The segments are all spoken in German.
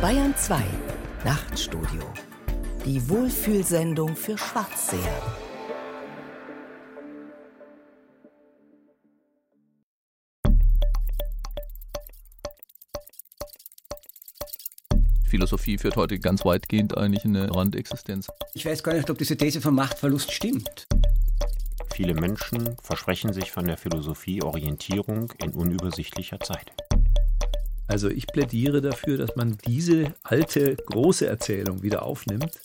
Bayern 2 Nachtstudio. Die Wohlfühlsendung für Schwarzseher. Philosophie führt heute ganz weitgehend eigentlich in eine Randexistenz. Ich weiß gar nicht, ob diese These vom Machtverlust stimmt. Viele Menschen versprechen sich von der Philosophie Orientierung in unübersichtlicher Zeit. Also ich plädiere dafür, dass man diese alte große Erzählung wieder aufnimmt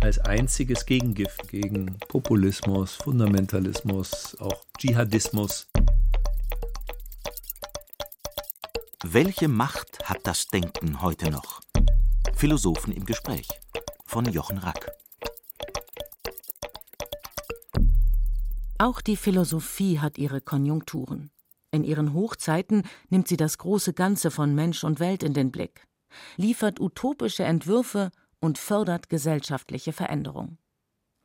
als einziges Gegengift gegen Populismus, Fundamentalismus, auch Dschihadismus. Welche Macht hat das Denken heute noch? Philosophen im Gespräch von Jochen Rack. Auch die Philosophie hat ihre Konjunkturen. In ihren Hochzeiten nimmt sie das große Ganze von Mensch und Welt in den Blick, liefert utopische Entwürfe und fördert gesellschaftliche Veränderung.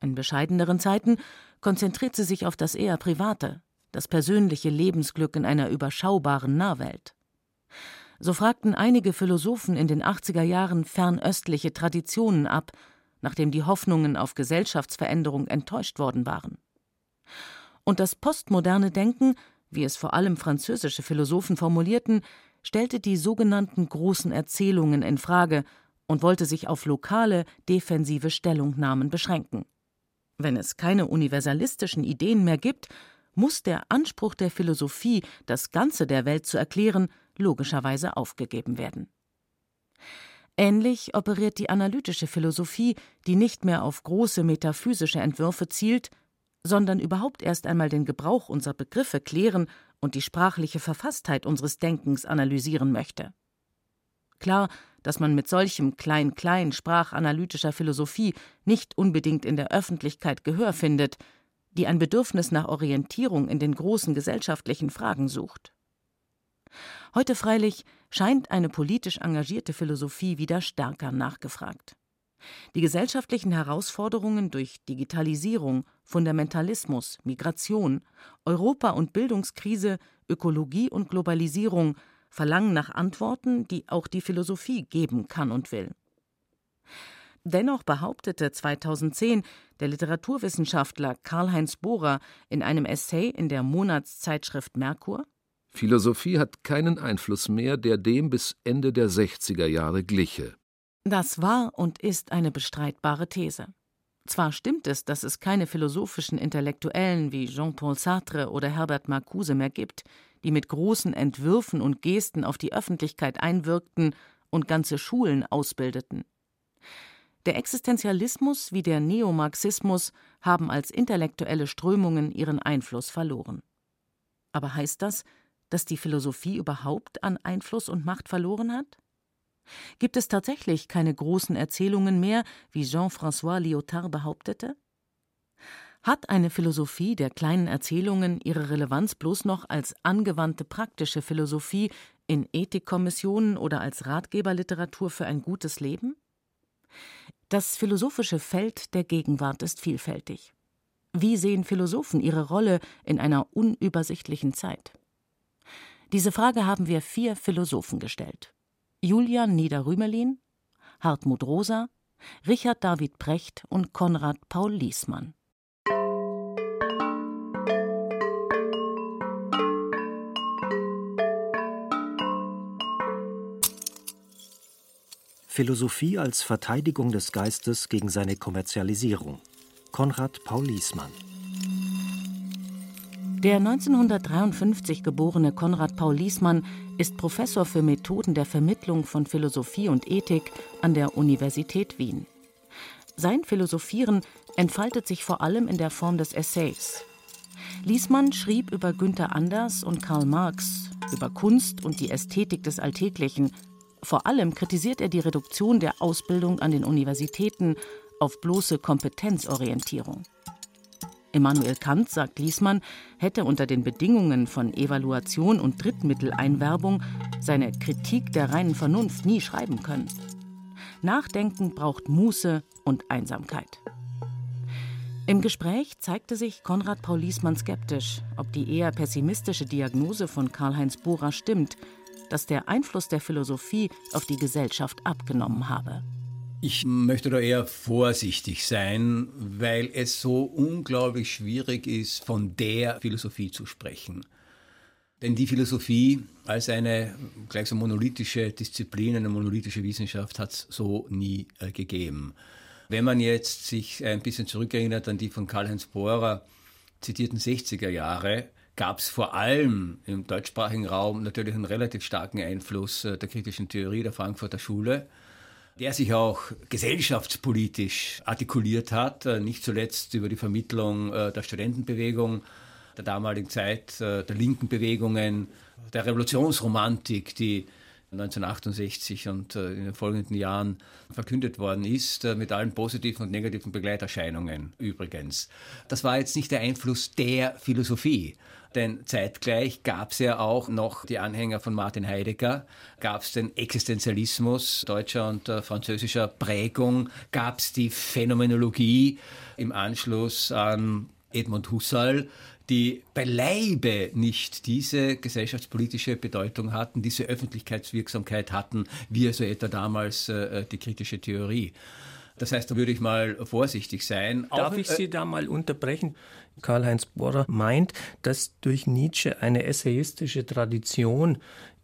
In bescheideneren Zeiten konzentriert sie sich auf das eher Private, das persönliche Lebensglück in einer überschaubaren Nahwelt. So fragten einige Philosophen in den 80er Jahren fernöstliche Traditionen ab, nachdem die Hoffnungen auf Gesellschaftsveränderung enttäuscht worden waren. Und das postmoderne Denken, wie es vor allem französische Philosophen formulierten, stellte die sogenannten großen Erzählungen in Frage und wollte sich auf lokale, defensive Stellungnahmen beschränken. Wenn es keine universalistischen Ideen mehr gibt, muss der Anspruch der Philosophie, das Ganze der Welt zu erklären, logischerweise aufgegeben werden. Ähnlich operiert die analytische Philosophie, die nicht mehr auf große metaphysische Entwürfe zielt, sondern überhaupt erst einmal den Gebrauch unserer Begriffe klären und die sprachliche Verfasstheit unseres Denkens analysieren möchte. Klar, dass man mit solchem klein-klein sprachanalytischer Philosophie nicht unbedingt in der Öffentlichkeit Gehör findet, die ein Bedürfnis nach Orientierung in den großen gesellschaftlichen Fragen sucht. Heute freilich scheint eine politisch engagierte Philosophie wieder stärker nachgefragt. Die gesellschaftlichen Herausforderungen durch Digitalisierung, Fundamentalismus, Migration, Europa- und Bildungskrise, Ökologie und Globalisierung verlangen nach Antworten, die auch die Philosophie geben kann und will. Dennoch behauptete 2010 der Literaturwissenschaftler Karl-Heinz Bohrer in einem Essay in der Monatszeitschrift Merkur Philosophie hat keinen Einfluss mehr, der dem bis Ende der 60er Jahre gliche. Das war und ist eine bestreitbare These. Zwar stimmt es, dass es keine philosophischen Intellektuellen wie Jean-Paul Sartre oder Herbert Marcuse mehr gibt, die mit großen Entwürfen und Gesten auf die Öffentlichkeit einwirkten und ganze Schulen ausbildeten. Der Existenzialismus wie der Neomarxismus haben als intellektuelle Strömungen ihren Einfluss verloren. Aber heißt das, dass die Philosophie überhaupt an Einfluss und Macht verloren hat? Gibt es tatsächlich keine großen Erzählungen mehr, wie Jean-François Lyotard behauptete? Hat eine Philosophie der kleinen Erzählungen ihre Relevanz bloß noch als angewandte praktische Philosophie in Ethikkommissionen oder als Ratgeberliteratur für ein gutes Leben? Das philosophische Feld der Gegenwart ist vielfältig. Wie sehen Philosophen ihre Rolle in einer unübersichtlichen Zeit? Diese Frage haben wir vier Philosophen gestellt. Julian Niederrümelin, Hartmut Rosa, Richard David Precht und Konrad Paul Liesmann. Philosophie als Verteidigung des Geistes gegen seine Kommerzialisierung. Konrad Paul Liesmann. Der 1953 geborene Konrad Paul Liesmann ist Professor für Methoden der Vermittlung von Philosophie und Ethik an der Universität Wien. Sein Philosophieren entfaltet sich vor allem in der Form des Essays. Liesmann schrieb über Günther Anders und Karl Marx, über Kunst und die Ästhetik des Alltäglichen. Vor allem kritisiert er die Reduktion der Ausbildung an den Universitäten auf bloße Kompetenzorientierung. Immanuel Kant, sagt Liesmann, hätte unter den Bedingungen von Evaluation und Drittmitteleinwerbung seine Kritik der reinen Vernunft nie schreiben können. Nachdenken braucht Muße und Einsamkeit. Im Gespräch zeigte sich Konrad Paul Liesmann skeptisch, ob die eher pessimistische Diagnose von Karl-Heinz Bohrer stimmt, dass der Einfluss der Philosophie auf die Gesellschaft abgenommen habe. Ich möchte da eher vorsichtig sein, weil es so unglaublich schwierig ist, von der Philosophie zu sprechen. Denn die Philosophie als eine gleich so monolithische Disziplin, eine monolithische Wissenschaft hat es so nie äh, gegeben. Wenn man jetzt sich ein bisschen zurückerinnert an die von Karl-Heinz Bohrer zitierten 60er Jahre, gab es vor allem im deutschsprachigen Raum natürlich einen relativ starken Einfluss äh, der kritischen Theorie der Frankfurter Schule der sich auch gesellschaftspolitisch artikuliert hat, äh, nicht zuletzt über die Vermittlung äh, der Studentenbewegung der damaligen Zeit, äh, der linken Bewegungen, der Revolutionsromantik, die 1968 und in den folgenden Jahren verkündet worden ist, mit allen positiven und negativen Begleiterscheinungen übrigens. Das war jetzt nicht der Einfluss der Philosophie, denn zeitgleich gab es ja auch noch die Anhänger von Martin Heidegger, gab es den Existenzialismus deutscher und äh, französischer Prägung, gab es die Phänomenologie im Anschluss an Edmund Husserl, die beileibe nicht diese gesellschaftspolitische Bedeutung hatten, diese Öffentlichkeitswirksamkeit hatten, wie also etwa damals äh, die kritische Theorie. Das heißt, da würde ich mal vorsichtig sein. Darf Auch, ich Sie da mal unterbrechen? Karl-Heinz Bohrer meint, dass durch Nietzsche eine essayistische Tradition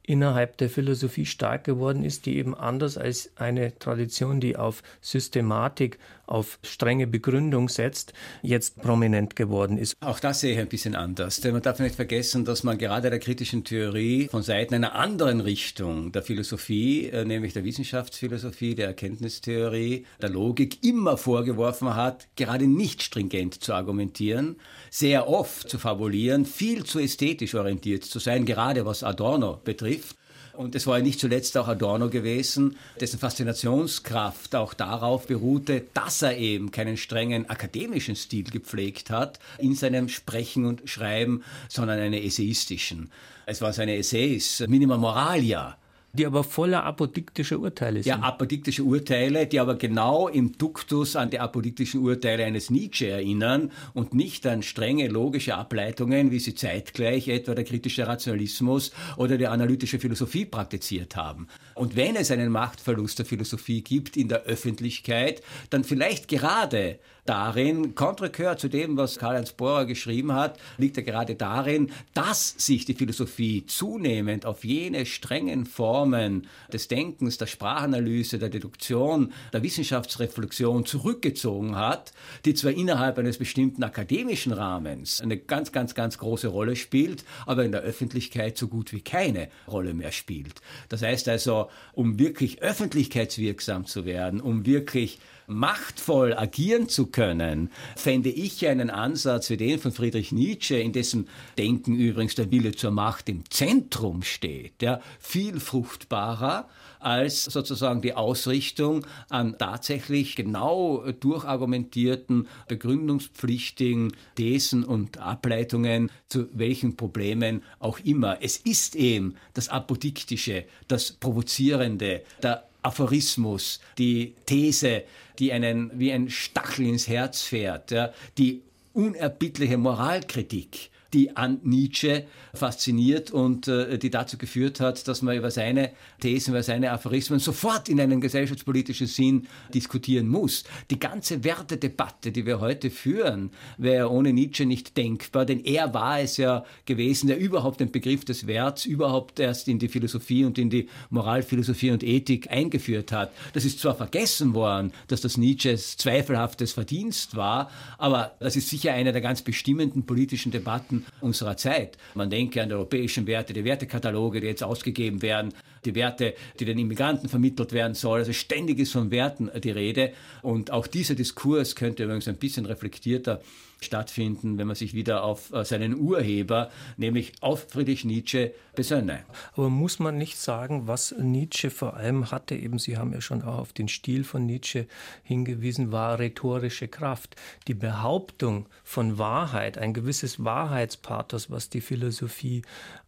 innerhalb der Philosophie stark geworden ist, die eben anders als eine Tradition, die auf Systematik auf strenge Begründung setzt, jetzt prominent geworden ist. Auch das sehe ich ein bisschen anders. Denn man darf nicht vergessen, dass man gerade der kritischen Theorie von Seiten einer anderen Richtung der Philosophie, äh, nämlich der Wissenschaftsphilosophie, der Erkenntnistheorie, der Logik, immer vorgeworfen hat, gerade nicht stringent zu argumentieren, sehr oft zu fabulieren, viel zu ästhetisch orientiert zu sein, gerade was Adorno betrifft und es war ja nicht zuletzt auch Adorno gewesen, dessen Faszinationskraft auch darauf beruhte, dass er eben keinen strengen akademischen Stil gepflegt hat in seinem Sprechen und Schreiben, sondern einen essayistischen. Es waren seine Essays, Minima Moralia, die aber voller apodiktischer Urteile sind. Ja, apodiktische Urteile, die aber genau im Duktus an die apodiktischen Urteile eines Nietzsche erinnern und nicht an strenge logische Ableitungen, wie sie zeitgleich etwa der kritische Rationalismus oder die analytische Philosophie praktiziert haben. Und wenn es einen Machtverlust der Philosophie gibt in der Öffentlichkeit, dann vielleicht gerade darin, kontrekör zu dem, was Karl-Heinz Bohrer geschrieben hat, liegt er gerade darin, dass sich die Philosophie zunehmend auf jene strengen Formen des Denkens, der Sprachanalyse, der Deduktion, der Wissenschaftsreflexion zurückgezogen hat, die zwar innerhalb eines bestimmten akademischen Rahmens eine ganz, ganz, ganz große Rolle spielt, aber in der Öffentlichkeit so gut wie keine Rolle mehr spielt. Das heißt also, um wirklich öffentlichkeitswirksam zu werden, um wirklich machtvoll agieren zu können, fände ich einen Ansatz wie den von Friedrich Nietzsche, in dessen Denken übrigens der Wille zur Macht im Zentrum steht, ja, viel fruchtbarer als sozusagen die Ausrichtung an tatsächlich genau durchargumentierten, begründungspflichtigen Thesen und Ableitungen zu welchen Problemen auch immer. Es ist eben das Apodiktische, das Provozierende, der Aphorismus, die These, die einen wie ein Stachel ins Herz fährt, ja, die unerbittliche Moralkritik, die an Nietzsche fasziniert und äh, die dazu geführt hat, dass man über seine Thesen, über seine Aphorismen sofort in einem gesellschaftspolitischen Sinn diskutieren muss. Die ganze Wertedebatte, die wir heute führen, wäre ohne Nietzsche nicht denkbar, denn er war es ja gewesen, der überhaupt den Begriff des Werts überhaupt erst in die Philosophie und in die Moralphilosophie und Ethik eingeführt hat. Das ist zwar vergessen worden, dass das Nietzsches zweifelhaftes Verdienst war, aber das ist sicher eine der ganz bestimmenden politischen Debatten unserer Zeit. Man denke an die europäischen Werte, die Wertekataloge, die jetzt ausgegeben werden, die Werte, die den Immigranten vermittelt werden sollen. Also ständig ist von Werten die Rede. Und auch dieser Diskurs könnte übrigens ein bisschen reflektierter stattfinden, wenn man sich wieder auf äh, seinen Urheber, nämlich auf Friedrich Nietzsche, besönne. Aber muss man nicht sagen, was Nietzsche vor allem hatte, eben Sie haben ja schon auch auf den Stil von Nietzsche hingewiesen, war rhetorische Kraft. Die Behauptung von Wahrheit, ein gewisses Wahrheitspathos, was die Philosophie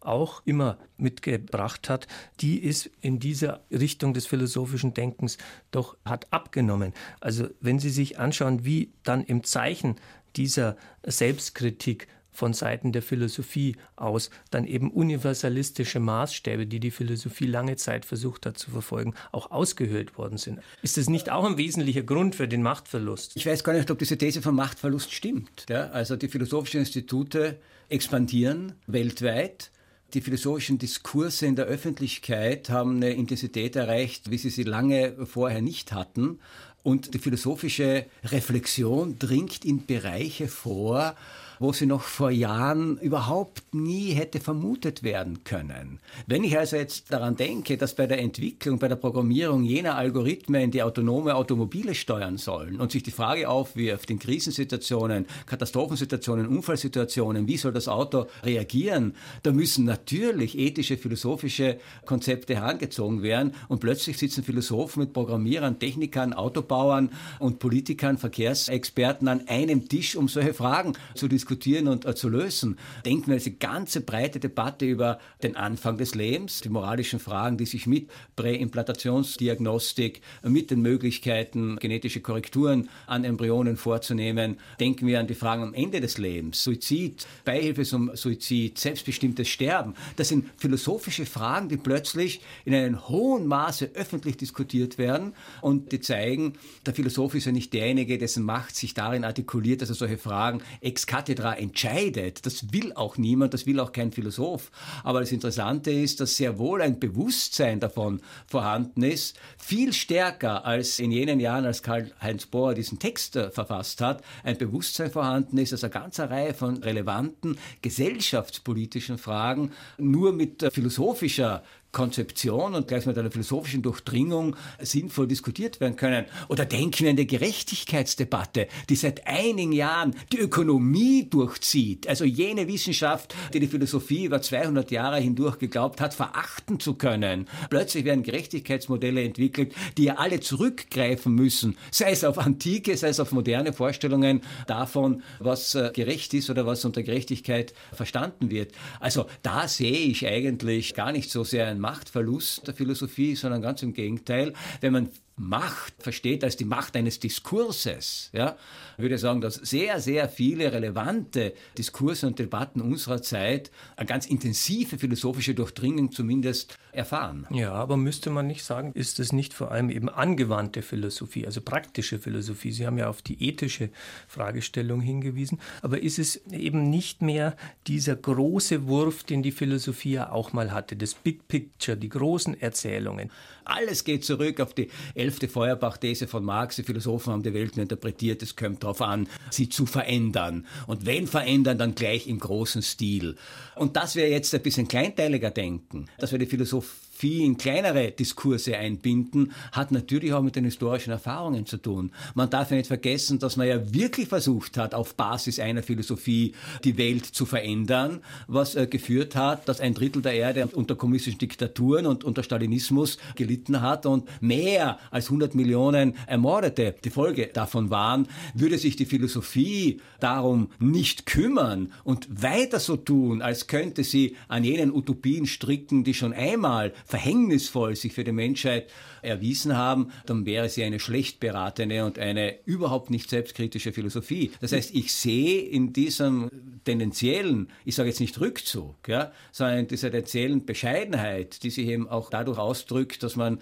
auch immer mitgebracht hat, die ist in dieser Richtung des philosophischen Denkens doch hat abgenommen. Also wenn Sie sich anschauen, wie dann im Zeichen dieser Selbstkritik von Seiten der Philosophie aus dann eben universalistische Maßstäbe, die die Philosophie lange Zeit versucht hat zu verfolgen, auch ausgehöhlt worden sind. Ist das nicht auch ein wesentlicher Grund für den Machtverlust? Ich weiß gar nicht, ob diese These vom Machtverlust stimmt. Ja, also die philosophischen Institute expandieren weltweit. Die philosophischen Diskurse in der Öffentlichkeit haben eine Intensität erreicht, wie sie sie lange vorher nicht hatten. Und die philosophische Reflexion dringt in Bereiche vor, wo sie noch vor Jahren überhaupt nie hätte vermutet werden können. Wenn ich also jetzt daran denke, dass bei der Entwicklung, bei der Programmierung jener Algorithmen die autonome Automobile steuern sollen und sich die Frage aufwirft in Krisensituationen, Katastrophensituationen, Unfallsituationen, wie soll das Auto reagieren, da müssen natürlich ethische, philosophische Konzepte herangezogen werden und plötzlich sitzen Philosophen mit Programmierern, Technikern, Autobauern und Politikern, Verkehrsexperten an einem Tisch, um solche Fragen zu diskutieren diskutieren und äh, zu lösen. Denken wir diese ganze breite Debatte über den Anfang des Lebens, die moralischen Fragen, die sich mit Präimplantationsdiagnostik, mit den Möglichkeiten, genetische Korrekturen an Embryonen vorzunehmen. Denken wir an die Fragen am Ende des Lebens, Suizid, Beihilfe zum Suizid, selbstbestimmtes Sterben. Das sind philosophische Fragen, die plötzlich in einem hohen Maße öffentlich diskutiert werden und die zeigen, der Philosoph ist ja nicht derjenige, dessen Macht sich darin artikuliert, dass er solche Fragen ex cathedra Kathedra entscheidet. Das will auch niemand, das will auch kein Philosoph. Aber das Interessante ist, dass sehr wohl ein Bewusstsein davon vorhanden ist, viel stärker als in jenen Jahren, als Karl-Heinz Bohr diesen Text äh, verfasst hat, ein Bewusstsein vorhanden ist, dass eine ganze Reihe von relevanten gesellschaftspolitischen Fragen nur mit äh, philosophischer Konzeption und gleich mit einer philosophischen Durchdringung sinnvoll diskutiert werden können. Oder denken wir an die Gerechtigkeitsdebatte, die seit einigen Jahren die Ökonomie durchzieht. Also jene Wissenschaft, die die Philosophie über 200 Jahre hindurch geglaubt hat, verachten zu können. Plötzlich werden Gerechtigkeitsmodelle entwickelt, die ja alle zurückgreifen müssen, sei es auf antike, sei es auf moderne Vorstellungen davon, was äh, gerecht ist oder was unter Gerechtigkeit verstanden wird. Also da sehe ich eigentlich gar nicht so sehr Machtverlust der Philosophie, sondern ganz im Gegenteil. Wenn man Macht versteht als die Macht eines Diskurses, ja, würde ich sagen, dass sehr, sehr viele relevante Diskurse und Debatten unserer Zeit eine ganz intensive philosophische Durchdringung zumindest erfahren. Ja, aber müsste man nicht sagen, ist es nicht vor allem eben angewandte Philosophie, also praktische Philosophie? Sie haben ja auf die ethische Fragestellung hingewiesen, aber ist es eben nicht mehr dieser große Wurf, den die Philosophie ja auch mal hatte, das Big Picture, die großen Erzählungen? Alles geht zurück auf die elfte Feuerbach-These von Marx. Die Philosophen haben die Welt nur interpretiert. Es kommt darauf an, sie zu verändern. Und wenn verändern, dann gleich im großen Stil. Und das wäre jetzt ein bisschen kleinteiliger denken, dass wir die Philosophie viel in kleinere Diskurse einbinden, hat natürlich auch mit den historischen Erfahrungen zu tun. Man darf ja nicht vergessen, dass man ja wirklich versucht hat, auf Basis einer Philosophie die Welt zu verändern, was äh, geführt hat, dass ein Drittel der Erde unter kommunistischen Diktaturen und unter Stalinismus gelitten hat und mehr als 100 Millionen Ermordete die Folge davon waren, würde sich die Philosophie darum nicht kümmern und weiter so tun, als könnte sie an jenen Utopien stricken, die schon einmal verhängnisvoll sich für die Menschheit erwiesen haben, dann wäre sie eine schlecht beratene und eine überhaupt nicht selbstkritische Philosophie. Das heißt, ich sehe in diesem tendenziellen, ich sage jetzt nicht Rückzug, ja, sondern in dieser tendenziellen Bescheidenheit, die sich eben auch dadurch ausdrückt, dass man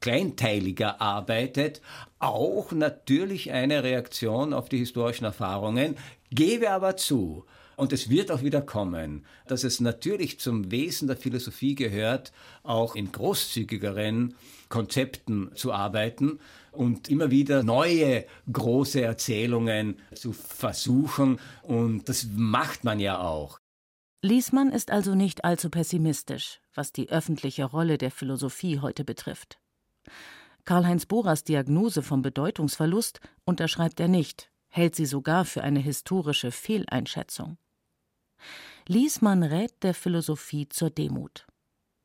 kleinteiliger arbeitet, auch natürlich eine Reaktion auf die historischen Erfahrungen, gebe aber zu, und es wird auch wieder kommen, dass es natürlich zum Wesen der Philosophie gehört, auch in großzügigeren Konzepten zu arbeiten und immer wieder neue große Erzählungen zu versuchen. Und das macht man ja auch. Liesmann ist also nicht allzu pessimistisch, was die öffentliche Rolle der Philosophie heute betrifft. Karl-Heinz Bohrers Diagnose vom Bedeutungsverlust unterschreibt er nicht, hält sie sogar für eine historische Fehleinschätzung. Liesmann rät der Philosophie zur Demut.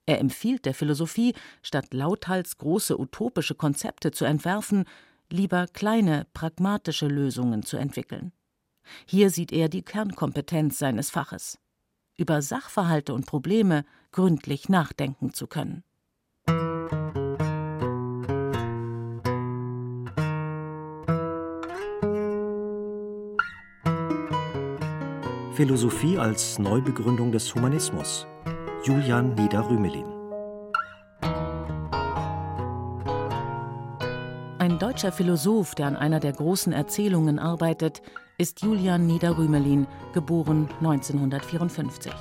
Er empfiehlt der Philosophie, statt lauthals große utopische Konzepte zu entwerfen, lieber kleine, pragmatische Lösungen zu entwickeln. Hier sieht er die Kernkompetenz seines Faches, über Sachverhalte und Probleme gründlich nachdenken zu können. Philosophie als Neubegründung des Humanismus. Julian Nieder-Rümelin. Ein deutscher Philosoph, der an einer der großen Erzählungen arbeitet, ist Julian Nieder-Rümelin, geboren 1954.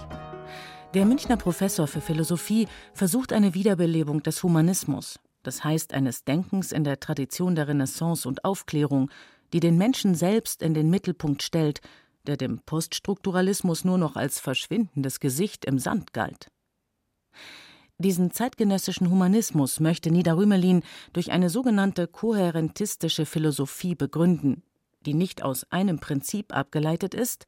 Der Münchner Professor für Philosophie versucht eine Wiederbelebung des Humanismus, das heißt eines Denkens in der Tradition der Renaissance und Aufklärung, die den Menschen selbst in den Mittelpunkt stellt, der dem Poststrukturalismus nur noch als verschwindendes Gesicht im Sand galt. Diesen zeitgenössischen Humanismus möchte Niederrümelin durch eine sogenannte kohärentistische Philosophie begründen, die nicht aus einem Prinzip abgeleitet ist,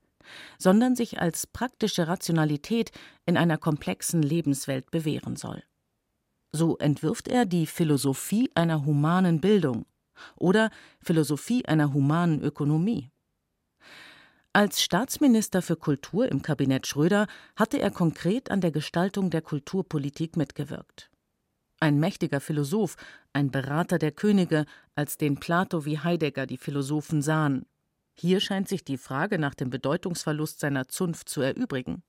sondern sich als praktische Rationalität in einer komplexen Lebenswelt bewähren soll. So entwirft er die Philosophie einer humanen Bildung oder Philosophie einer humanen Ökonomie. Als Staatsminister für Kultur im Kabinett Schröder hatte er konkret an der Gestaltung der Kulturpolitik mitgewirkt. Ein mächtiger Philosoph, ein Berater der Könige, als den Plato wie Heidegger die Philosophen sahen, hier scheint sich die Frage nach dem Bedeutungsverlust seiner Zunft zu erübrigen.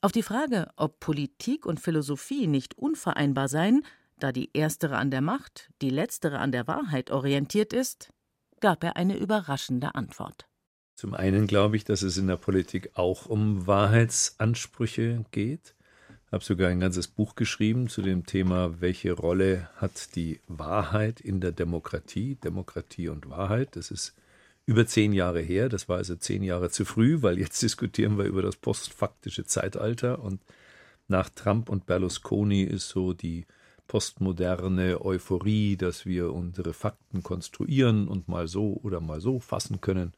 Auf die Frage, ob Politik und Philosophie nicht unvereinbar seien, da die erstere an der Macht, die letztere an der Wahrheit orientiert ist, gab er eine überraschende Antwort. Zum einen glaube ich, dass es in der Politik auch um Wahrheitsansprüche geht. Ich habe sogar ein ganzes Buch geschrieben zu dem Thema, welche Rolle hat die Wahrheit in der Demokratie, Demokratie und Wahrheit. Das ist über zehn Jahre her. Das war also zehn Jahre zu früh, weil jetzt diskutieren wir über das postfaktische Zeitalter. Und nach Trump und Berlusconi ist so die postmoderne Euphorie, dass wir unsere Fakten konstruieren und mal so oder mal so fassen können,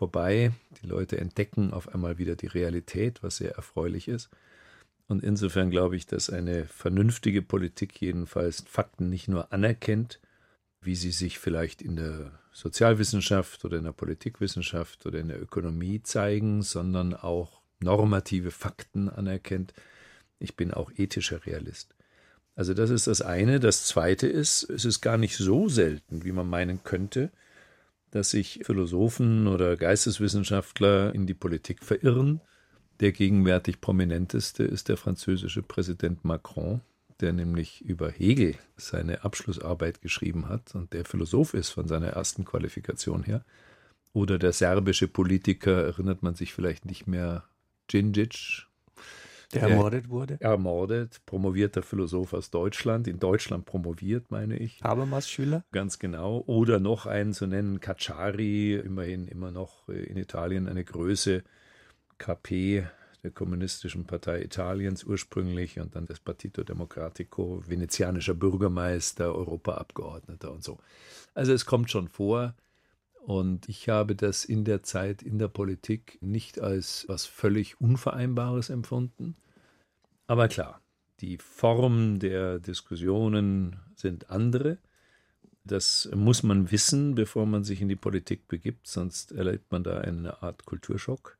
vorbei. Die Leute entdecken auf einmal wieder die Realität, was sehr erfreulich ist. Und insofern glaube ich, dass eine vernünftige Politik jedenfalls Fakten nicht nur anerkennt, wie sie sich vielleicht in der Sozialwissenschaft oder in der Politikwissenschaft oder in der Ökonomie zeigen, sondern auch normative Fakten anerkennt. Ich bin auch ethischer Realist. Also das ist das eine. Das zweite ist, es ist gar nicht so selten, wie man meinen könnte, dass sich Philosophen oder Geisteswissenschaftler in die Politik verirren. Der gegenwärtig prominenteste ist der französische Präsident Macron, der nämlich über Hegel seine Abschlussarbeit geschrieben hat und der Philosoph ist von seiner ersten Qualifikation her. Oder der serbische Politiker, erinnert man sich vielleicht nicht mehr, Djindjic, der ermordet wurde? Ermordet, promovierter Philosoph aus Deutschland, in Deutschland promoviert, meine ich. Habermas Schüler? Ganz genau. Oder noch einen zu nennen, Cacciari, immerhin immer noch in Italien eine Größe, KP, der Kommunistischen Partei Italiens ursprünglich und dann des Partito Democratico, venezianischer Bürgermeister, Europaabgeordneter und so. Also es kommt schon vor. Und ich habe das in der Zeit in der Politik nicht als was völlig Unvereinbares empfunden. Aber klar, die Form der Diskussionen sind andere. Das muss man wissen, bevor man sich in die Politik begibt, sonst erlebt man da eine Art Kulturschock.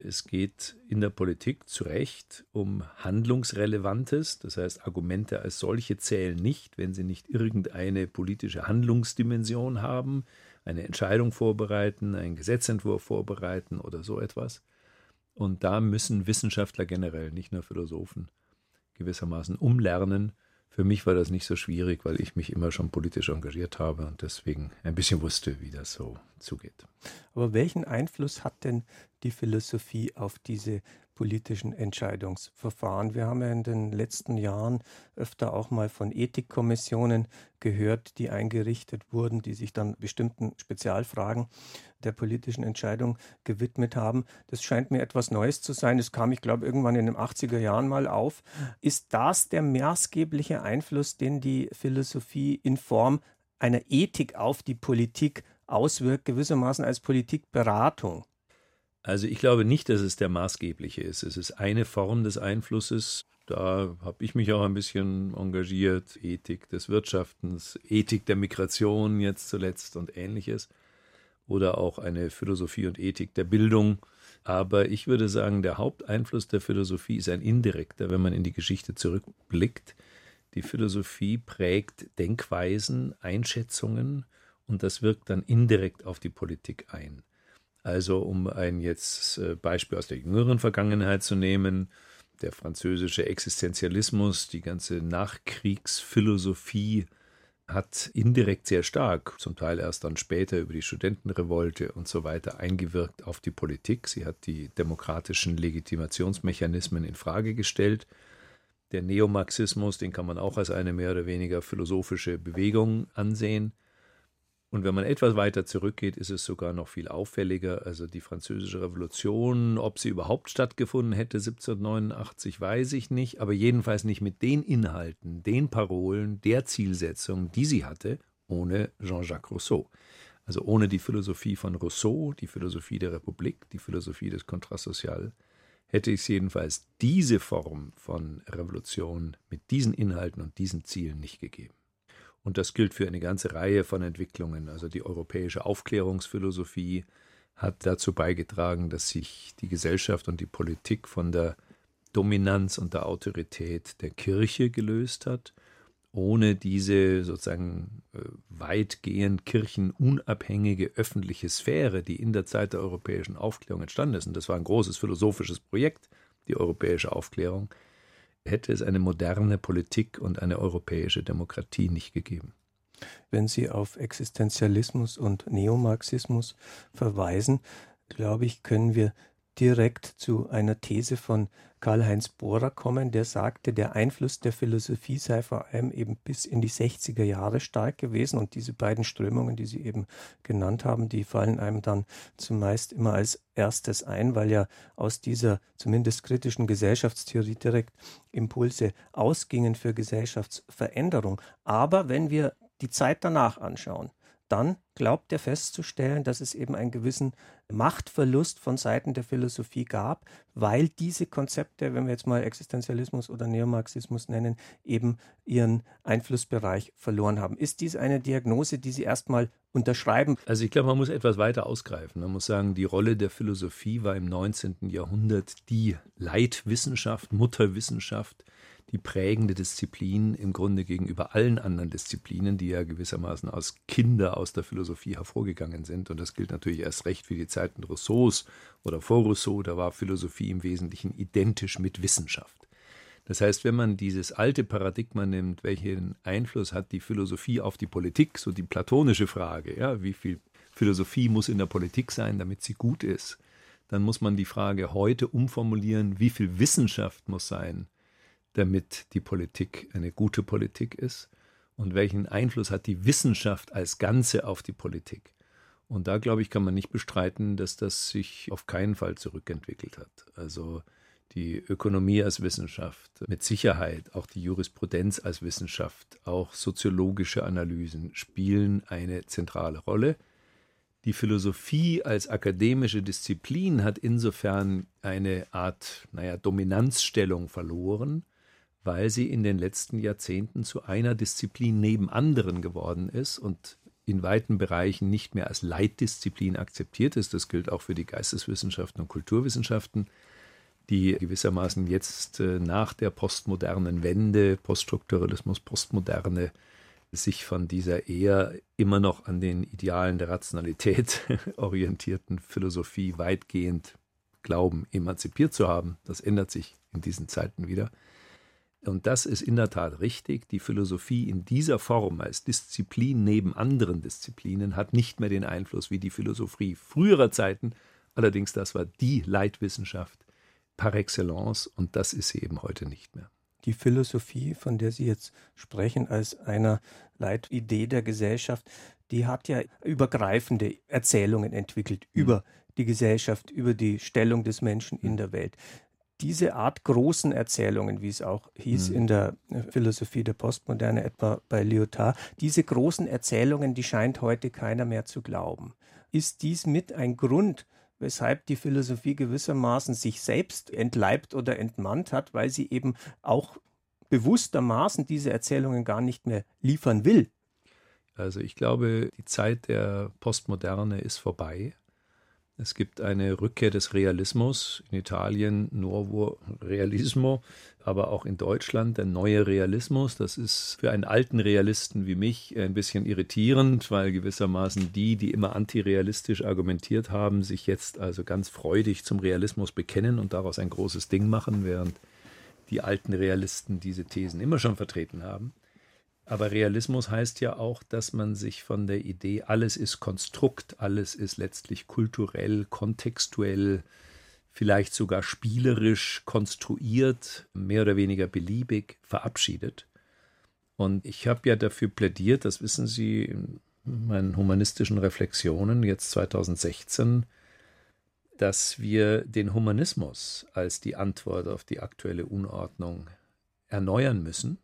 Es geht in der Politik zu Recht um Handlungsrelevantes, das heißt Argumente als solche zählen nicht, wenn sie nicht irgendeine politische Handlungsdimension haben, eine Entscheidung vorbereiten, einen Gesetzentwurf vorbereiten oder so etwas. Und da müssen Wissenschaftler generell, nicht nur Philosophen, gewissermaßen umlernen, für mich war das nicht so schwierig, weil ich mich immer schon politisch engagiert habe und deswegen ein bisschen wusste, wie das so zugeht. Aber welchen Einfluss hat denn die Philosophie auf diese politischen Entscheidungsverfahren. Wir haben ja in den letzten Jahren öfter auch mal von Ethikkommissionen gehört, die eingerichtet wurden, die sich dann bestimmten Spezialfragen der politischen Entscheidung gewidmet haben. Das scheint mir etwas Neues zu sein. Das kam, ich glaube, irgendwann in den 80er Jahren mal auf. Ist das der maßgebliche Einfluss, den die Philosophie in Form einer Ethik auf die Politik auswirkt, gewissermaßen als Politikberatung? Also ich glaube nicht, dass es der maßgebliche ist. Es ist eine Form des Einflusses. Da habe ich mich auch ein bisschen engagiert. Ethik des Wirtschaftens, Ethik der Migration jetzt zuletzt und ähnliches. Oder auch eine Philosophie und Ethik der Bildung. Aber ich würde sagen, der Haupteinfluss der Philosophie ist ein indirekter, wenn man in die Geschichte zurückblickt. Die Philosophie prägt Denkweisen, Einschätzungen und das wirkt dann indirekt auf die Politik ein. Also um ein jetzt äh, Beispiel aus der jüngeren Vergangenheit zu nehmen, der französische Existenzialismus, die ganze Nachkriegsphilosophie hat indirekt sehr stark, zum Teil erst dann später über die Studentenrevolte und so weiter eingewirkt auf die Politik. Sie hat die demokratischen Legitimationsmechanismen in Frage gestellt. Der Neomarxismus, den kann man auch als eine mehr oder weniger philosophische Bewegung ansehen. Und wenn man etwas weiter zurückgeht, ist es sogar noch viel auffälliger. Also die Französische Revolution, ob sie überhaupt stattgefunden hätte 1789, weiß ich nicht, aber jedenfalls nicht mit den Inhalten, den Parolen, der Zielsetzung, die sie hatte, ohne Jean-Jacques Rousseau. Also ohne die Philosophie von Rousseau, die Philosophie der Republik, die Philosophie des Contrat Social, hätte es jedenfalls diese Form von Revolution mit diesen Inhalten und diesen Zielen nicht gegeben. Und das gilt für eine ganze Reihe von Entwicklungen. Also die europäische Aufklärungsphilosophie hat dazu beigetragen, dass sich die Gesellschaft und die Politik von der Dominanz und der Autorität der Kirche gelöst hat. Ohne diese sozusagen äh, weitgehend kirchenunabhängige öffentliche Sphäre, die in der Zeit der europäischen Aufklärung entstanden ist, und das war ein großes philosophisches Projekt, die europäische Aufklärung, hätte es eine moderne Politik und eine europäische Demokratie nicht gegeben. Wenn Sie auf Existenzialismus und Neomarxismus verweisen, glaube ich, können wir direkt zu einer These von Karl-Heinz Bohrer kommen, der sagte, der Einfluss der Philosophie sei vor allem eben bis in die 60er Jahre stark gewesen und diese beiden Strömungen, die Sie eben genannt haben, die fallen einem dann zumeist immer als erstes ein, weil ja aus dieser zumindest kritischen Gesellschaftstheorie direkt Impulse ausgingen für Gesellschaftsveränderung. Aber wenn wir die Zeit danach anschauen, dann glaubt er festzustellen, dass es eben einen gewissen Machtverlust von Seiten der Philosophie gab, weil diese Konzepte, wenn wir jetzt mal Existenzialismus oder Neomarxismus nennen, eben ihren Einflussbereich verloren haben. Ist dies eine Diagnose, die Sie erstmal unterschreiben? Also ich glaube, man muss etwas weiter ausgreifen. Man muss sagen, die Rolle der Philosophie war im 19. Jahrhundert die Leitwissenschaft, Mutterwissenschaft, die prägende Disziplin im Grunde gegenüber allen anderen Disziplinen, die ja gewissermaßen als Kinder aus der Philosophie hervorgegangen sind. Und das gilt natürlich erst recht für die Zeiten Rousseaus oder vor Rousseau. Da war Philosophie im Wesentlichen identisch mit Wissenschaft. Das heißt, wenn man dieses alte Paradigma nimmt, welchen Einfluss hat die Philosophie auf die Politik, so die platonische Frage, ja, wie viel Philosophie muss in der Politik sein, damit sie gut ist, dann muss man die Frage heute umformulieren, wie viel Wissenschaft muss sein, damit die Politik eine gute Politik ist und welchen Einfluss hat die Wissenschaft als Ganze auf die Politik. Und da, glaube ich, kann man nicht bestreiten, dass das sich auf keinen Fall zurückentwickelt hat. Also die Ökonomie als Wissenschaft, mit Sicherheit auch die Jurisprudenz als Wissenschaft, auch soziologische Analysen spielen eine zentrale Rolle. Die Philosophie als akademische Disziplin hat insofern eine Art, naja, Dominanzstellung verloren, weil sie in den letzten Jahrzehnten zu einer Disziplin neben anderen geworden ist und in weiten Bereichen nicht mehr als Leitdisziplin akzeptiert ist. Das gilt auch für die Geisteswissenschaften und Kulturwissenschaften, die gewissermaßen jetzt äh, nach der postmodernen Wende, Poststrukturalismus, Postmoderne, sich von dieser eher immer noch an den Idealen der Rationalität orientierten Philosophie weitgehend glauben, emanzipiert zu haben. Das ändert sich in diesen Zeiten wieder. Und das ist in der Tat richtig. Die Philosophie in dieser Form als Disziplin neben anderen Disziplinen hat nicht mehr den Einfluss wie die Philosophie früherer Zeiten. Allerdings, das war die Leitwissenschaft par excellence und das ist sie eben heute nicht mehr. Die Philosophie, von der Sie jetzt sprechen, als einer Leitidee der Gesellschaft, die hat ja übergreifende Erzählungen entwickelt mhm. über die Gesellschaft, über die Stellung des Menschen in der Welt diese Art großen Erzählungen, wie es auch hieß mhm. in der äh, Philosophie der Postmoderne, etwa bei Lyotard, diese großen Erzählungen, die scheint heute keiner mehr zu glauben. Ist dies mit ein Grund, weshalb die Philosophie gewissermaßen sich selbst entleibt oder entmannt hat, weil sie eben auch bewusstermaßen diese Erzählungen gar nicht mehr liefern will? Also ich glaube, die Zeit der Postmoderne ist vorbei. Es gibt eine Rückkehr des Realismus in Italien, Nuovo Realismo, aber auch in Deutschland der neue Realismus. Das ist für einen alten Realisten wie mich ein bisschen irritierend, weil gewissermaßen die, die immer antirealistisch argumentiert haben, sich jetzt also ganz freudig zum Realismus bekennen und daraus ein großes Ding machen, während die alten Realisten diese Thesen immer schon vertreten haben. Aber Realismus heißt ja auch, dass man sich von der Idee, alles ist Konstrukt, alles ist letztlich kulturell, kontextuell, vielleicht sogar spielerisch konstruiert, mehr oder weniger beliebig verabschiedet. Und ich habe ja dafür plädiert, das wissen Sie in meinen humanistischen Reflexionen jetzt 2016, dass wir den Humanismus als die Antwort auf die aktuelle Unordnung erneuern müssen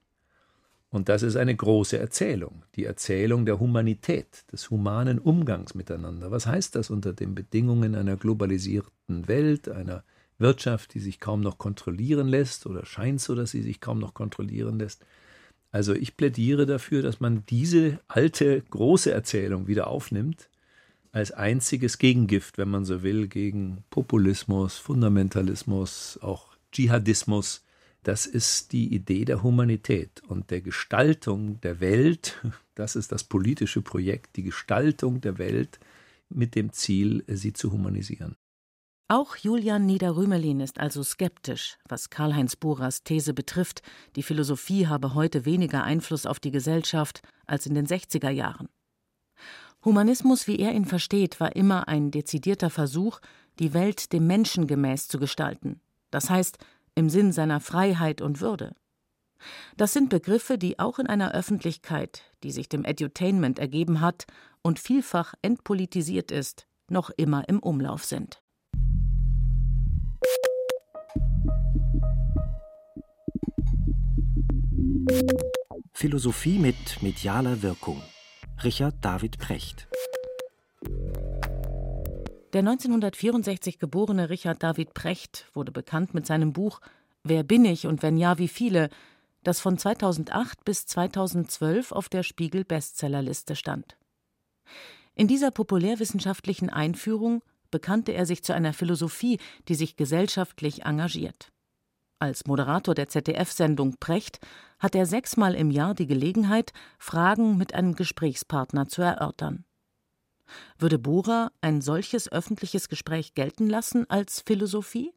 und das ist eine große Erzählung, die Erzählung der Humanität, des humanen Umgangs miteinander. Was heißt das unter den Bedingungen einer globalisierten Welt, einer Wirtschaft, die sich kaum noch kontrollieren lässt oder scheint so, dass sie sich kaum noch kontrollieren lässt? Also ich plädiere dafür, dass man diese alte große Erzählung wieder aufnimmt als einziges Gegengift, wenn man so will, gegen Populismus, Fundamentalismus, auch Dschihadismus, das ist die Idee der Humanität und der Gestaltung der Welt. Das ist das politische Projekt, die Gestaltung der Welt mit dem Ziel, sie zu humanisieren. Auch Julian Niederrümelin ist also skeptisch, was Karl-Heinz Bohrers These betrifft, die Philosophie habe heute weniger Einfluss auf die Gesellschaft als in den 60er Jahren. Humanismus, wie er ihn versteht, war immer ein dezidierter Versuch, die Welt dem Menschen gemäß zu gestalten. Das heißt, im Sinn seiner Freiheit und Würde. Das sind Begriffe, die auch in einer Öffentlichkeit, die sich dem Edutainment ergeben hat und vielfach entpolitisiert ist, noch immer im Umlauf sind. Philosophie mit medialer Wirkung. Richard David Precht. Der 1964 geborene Richard David Precht wurde bekannt mit seinem Buch Wer bin ich und wenn ja, wie viele, das von 2008 bis 2012 auf der Spiegel Bestsellerliste stand. In dieser populärwissenschaftlichen Einführung bekannte er sich zu einer Philosophie, die sich gesellschaftlich engagiert. Als Moderator der ZDF-Sendung Precht hat er sechsmal im Jahr die Gelegenheit, Fragen mit einem Gesprächspartner zu erörtern. Würde Bohrer ein solches öffentliches Gespräch gelten lassen als Philosophie?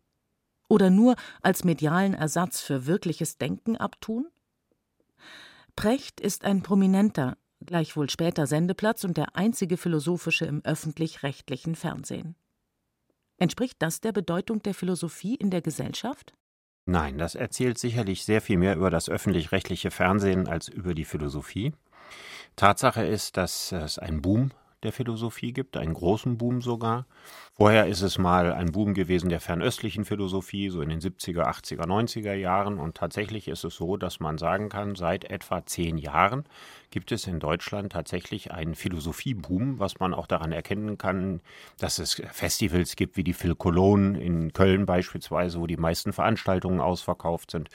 Oder nur als medialen Ersatz für wirkliches Denken abtun? Precht ist ein prominenter, gleichwohl später Sendeplatz und der einzige philosophische im öffentlich-rechtlichen Fernsehen. Entspricht das der Bedeutung der Philosophie in der Gesellschaft? Nein, das erzählt sicherlich sehr viel mehr über das öffentlich-rechtliche Fernsehen als über die Philosophie. Tatsache ist, dass es einen Boom der Philosophie gibt, einen großen Boom sogar. Vorher ist es mal ein Boom gewesen der fernöstlichen Philosophie, so in den 70er, 80er, 90er Jahren. Und tatsächlich ist es so, dass man sagen kann, seit etwa zehn Jahren gibt es in Deutschland tatsächlich einen Philosophieboom, was man auch daran erkennen kann, dass es Festivals gibt wie die Phil Cologne in Köln beispielsweise, wo die meisten Veranstaltungen ausverkauft sind.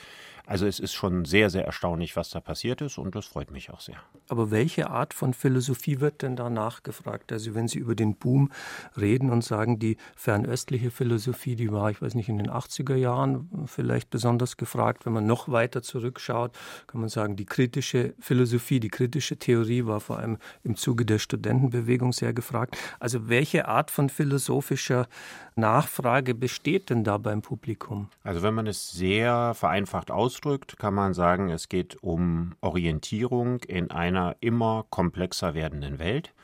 Also es ist schon sehr, sehr erstaunlich, was da passiert ist und das freut mich auch sehr. Aber welche Art von Philosophie wird denn da nachgefragt? Also wenn Sie über den Boom reden und sagen, die fernöstliche Philosophie, die war, ich weiß nicht, in den 80er Jahren vielleicht besonders gefragt. Wenn man noch weiter zurückschaut, kann man sagen, die kritische Philosophie, die kritische Theorie war vor allem im Zuge der Studentenbewegung sehr gefragt. Also welche Art von philosophischer Nachfrage besteht denn da beim Publikum? Also wenn man es sehr vereinfacht ausdrückt, kann man sagen, es geht um Orientierung in einer immer komplexer werdenden Welt.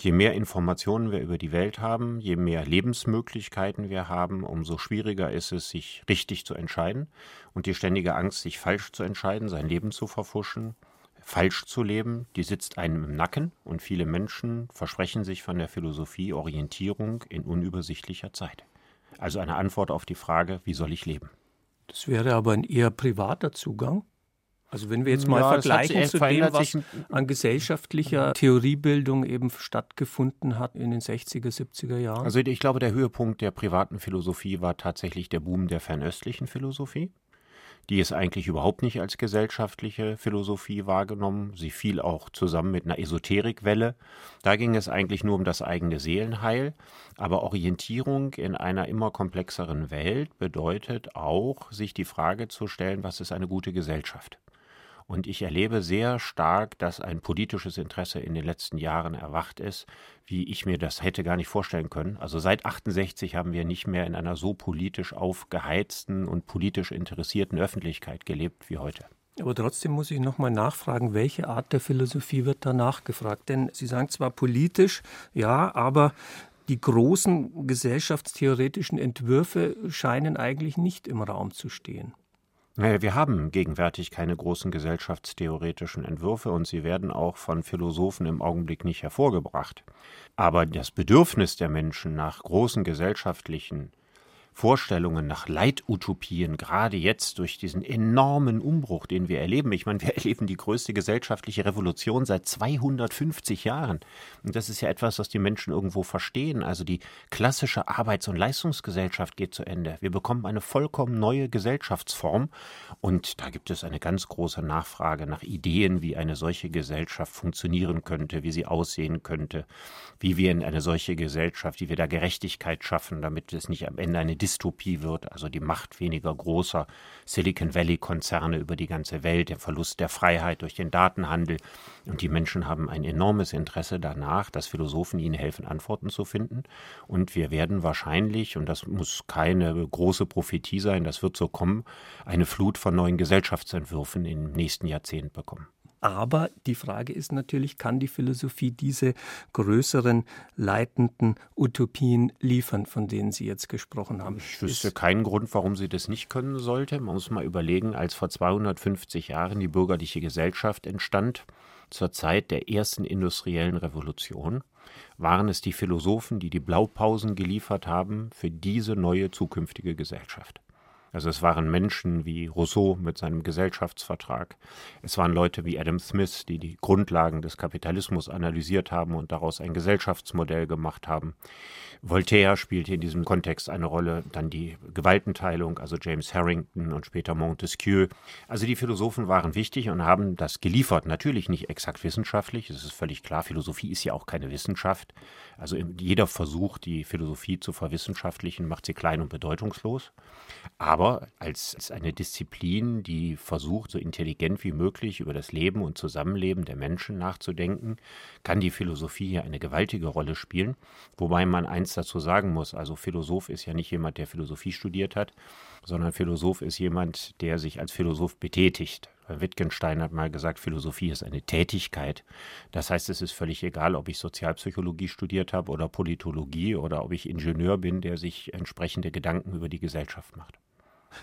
Je mehr Informationen wir über die Welt haben, je mehr Lebensmöglichkeiten wir haben, umso schwieriger ist es, sich richtig zu entscheiden. Und die ständige Angst, sich falsch zu entscheiden, sein Leben zu verfuschen, falsch zu leben, die sitzt einem im Nacken und viele Menschen versprechen sich von der Philosophie Orientierung in unübersichtlicher Zeit. Also eine Antwort auf die Frage, wie soll ich leben? Das wäre aber ein eher privater Zugang. Also wenn wir jetzt mal ja, vergleichen zu dem, was an gesellschaftlicher Theoriebildung eben stattgefunden hat in den 60er, 70er Jahren. Also ich glaube, der Höhepunkt der privaten Philosophie war tatsächlich der Boom der fernöstlichen Philosophie die ist eigentlich überhaupt nicht als gesellschaftliche Philosophie wahrgenommen. Sie fiel auch zusammen mit einer Esoterikwelle. Da ging es eigentlich nur um das eigene Seelenheil. Aber Orientierung in einer immer komplexeren Welt bedeutet auch, sich die Frage zu stellen, was ist eine gute Gesellschaft? Und ich erlebe sehr stark, dass ein politisches Interesse in den letzten Jahren erwacht ist, wie ich mir das hätte gar nicht vorstellen können. Also seit 68 haben wir nicht mehr in einer so politisch aufgeheizten und politisch interessierten Öffentlichkeit gelebt wie heute. Aber trotzdem muss ich nochmal nachfragen, welche Art der Philosophie wird da nachgefragt? Denn Sie sagen zwar politisch, ja, aber die großen gesellschaftstheoretischen Entwürfe scheinen eigentlich nicht im Raum zu stehen. Naja, wir haben gegenwärtig keine großen gesellschaftstheoretischen Entwürfe und sie werden auch von Philosophen im Augenblick nicht hervorgebracht. Aber das Bedürfnis der Menschen nach großen gesellschaftlichen Vorstellungen nach Leitutopien, gerade jetzt durch diesen enormen Umbruch, den wir erleben. Ich meine, wir erleben die größte gesellschaftliche Revolution seit 250 Jahren. Und das ist ja etwas, was die Menschen irgendwo verstehen. Also die klassische Arbeits- und Leistungsgesellschaft geht zu Ende. Wir bekommen eine vollkommen neue Gesellschaftsform. Und da gibt es eine ganz große Nachfrage nach Ideen, wie eine solche Gesellschaft funktionieren könnte, wie sie aussehen könnte, wie wir in eine solche Gesellschaft, wie wir da Gerechtigkeit schaffen, damit es nicht am Ende eine Dystopie wird, also die Macht weniger großer Silicon Valley-Konzerne über die ganze Welt, der Verlust der Freiheit durch den Datenhandel. Und die Menschen haben ein enormes Interesse danach, dass Philosophen ihnen helfen, Antworten zu finden. Und wir werden wahrscheinlich, und das muss keine große Prophetie sein, das wird so kommen, eine Flut von neuen Gesellschaftsentwürfen im nächsten Jahrzehnt bekommen. Aber die Frage ist natürlich, kann die Philosophie diese größeren leitenden Utopien liefern, von denen Sie jetzt gesprochen haben? Ich wüsste keinen Grund, warum sie das nicht können sollte. Man muss mal überlegen, als vor 250 Jahren die bürgerliche Gesellschaft entstand, zur Zeit der ersten industriellen Revolution, waren es die Philosophen, die die Blaupausen geliefert haben für diese neue zukünftige Gesellschaft. Also es waren Menschen wie Rousseau mit seinem Gesellschaftsvertrag. Es waren Leute wie Adam Smith, die die Grundlagen des Kapitalismus analysiert haben und daraus ein Gesellschaftsmodell gemacht haben. Voltaire spielte in diesem Kontext eine Rolle, dann die Gewaltenteilung, also James Harrington und später Montesquieu. Also die Philosophen waren wichtig und haben das geliefert. Natürlich nicht exakt wissenschaftlich, es ist völlig klar, Philosophie ist ja auch keine Wissenschaft. Also jeder Versuch, die Philosophie zu verwissenschaftlichen, macht sie klein und bedeutungslos. Aber als, als eine Disziplin, die versucht, so intelligent wie möglich über das Leben und Zusammenleben der Menschen nachzudenken, kann die Philosophie hier eine gewaltige Rolle spielen. Wobei man eins dazu sagen muss, also Philosoph ist ja nicht jemand, der Philosophie studiert hat, sondern Philosoph ist jemand, der sich als Philosoph betätigt. Wittgenstein hat mal gesagt, Philosophie ist eine Tätigkeit. Das heißt, es ist völlig egal, ob ich Sozialpsychologie studiert habe oder Politologie oder ob ich Ingenieur bin, der sich entsprechende Gedanken über die Gesellschaft macht.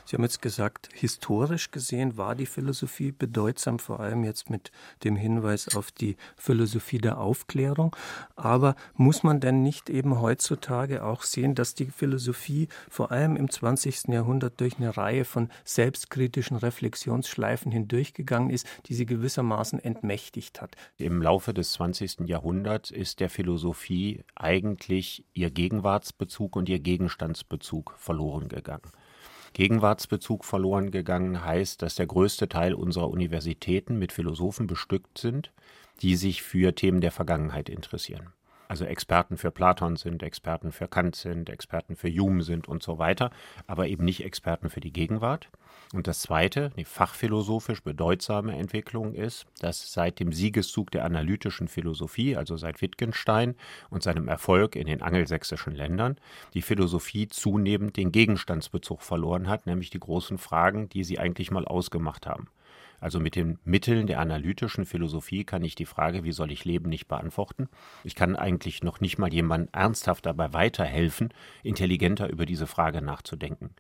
Sie haben jetzt gesagt, historisch gesehen war die Philosophie bedeutsam, vor allem jetzt mit dem Hinweis auf die Philosophie der Aufklärung. Aber muss man denn nicht eben heutzutage auch sehen, dass die Philosophie vor allem im 20. Jahrhundert durch eine Reihe von selbstkritischen Reflexionsschleifen hindurchgegangen ist, die sie gewissermaßen entmächtigt hat? Im Laufe des 20. Jahrhunderts ist der Philosophie eigentlich ihr Gegenwartsbezug und ihr Gegenstandsbezug verloren gegangen. Gegenwartsbezug verloren gegangen heißt, dass der größte Teil unserer Universitäten mit Philosophen bestückt sind, die sich für Themen der Vergangenheit interessieren. Also Experten für Platon sind, Experten für Kant sind, Experten für Hume sind und so weiter, aber eben nicht Experten für die Gegenwart. Und das Zweite, die fachphilosophisch bedeutsame Entwicklung ist, dass seit dem Siegeszug der analytischen Philosophie, also seit Wittgenstein und seinem Erfolg in den angelsächsischen Ländern, die Philosophie zunehmend den Gegenstandsbezug verloren hat, nämlich die großen Fragen, die sie eigentlich mal ausgemacht haben. Also mit den Mitteln der analytischen Philosophie kann ich die Frage, wie soll ich leben, nicht beantworten. Ich kann eigentlich noch nicht mal jemandem ernsthaft dabei weiterhelfen, intelligenter über diese Frage nachzudenken.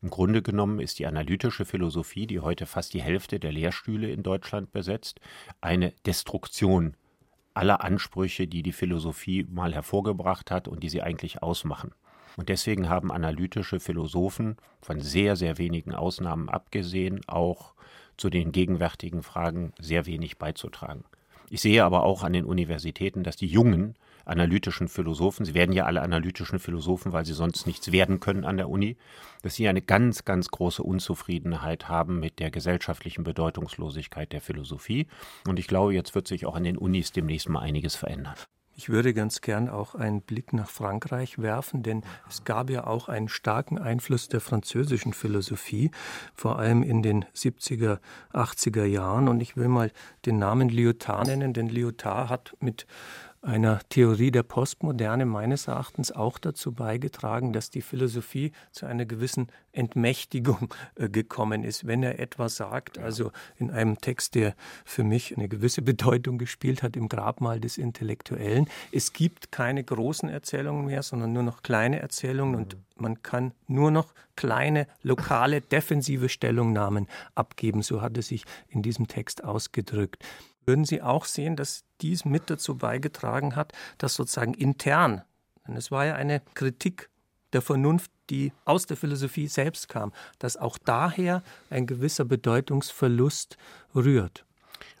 Im Grunde genommen ist die analytische Philosophie, die heute fast die Hälfte der Lehrstühle in Deutschland besetzt, eine Destruktion aller Ansprüche, die die Philosophie mal hervorgebracht hat und die sie eigentlich ausmachen. Und deswegen haben analytische Philosophen, von sehr, sehr wenigen Ausnahmen abgesehen, auch zu den gegenwärtigen Fragen sehr wenig beizutragen. Ich sehe aber auch an den Universitäten, dass die Jungen analytischen Philosophen, sie werden ja alle analytischen Philosophen, weil sie sonst nichts werden können an der Uni, dass sie eine ganz, ganz große Unzufriedenheit haben mit der gesellschaftlichen Bedeutungslosigkeit der Philosophie. Und ich glaube, jetzt wird sich auch an den Unis demnächst mal einiges verändern. Ich würde ganz gern auch einen Blick nach Frankreich werfen, denn es gab ja auch einen starken Einfluss der französischen Philosophie, vor allem in den 70er, 80er Jahren. Und ich will mal den Namen Lyotard nennen, denn Lyotard hat mit einer Theorie der Postmoderne meines Erachtens auch dazu beigetragen, dass die Philosophie zu einer gewissen Entmächtigung äh, gekommen ist. Wenn er etwas sagt, also in einem Text, der für mich eine gewisse Bedeutung gespielt hat im Grabmal des Intellektuellen, es gibt keine großen Erzählungen mehr, sondern nur noch kleine Erzählungen und man kann nur noch kleine, lokale, defensive Stellungnahmen abgeben. So hat er sich in diesem Text ausgedrückt würden Sie auch sehen, dass dies mit dazu beigetragen hat, dass sozusagen intern, denn es war ja eine Kritik der Vernunft, die aus der Philosophie selbst kam, dass auch daher ein gewisser Bedeutungsverlust rührt.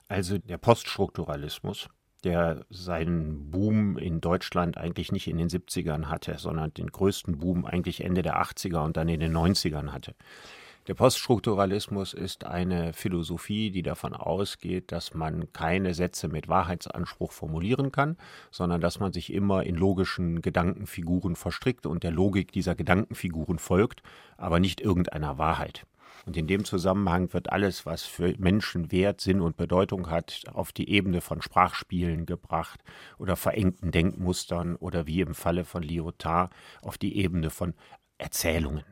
Also der Poststrukturalismus, der seinen Boom in Deutschland eigentlich nicht in den 70ern hatte, sondern den größten Boom eigentlich Ende der 80er und dann in den 90ern hatte. Der Poststrukturalismus ist eine Philosophie, die davon ausgeht, dass man keine Sätze mit Wahrheitsanspruch formulieren kann, sondern dass man sich immer in logischen Gedankenfiguren verstrickt und der Logik dieser Gedankenfiguren folgt, aber nicht irgendeiner Wahrheit. Und in dem Zusammenhang wird alles, was für Menschen Wert, Sinn und Bedeutung hat, auf die Ebene von Sprachspielen gebracht oder verengten Denkmustern oder wie im Falle von Lyotard auf die Ebene von Erzählungen.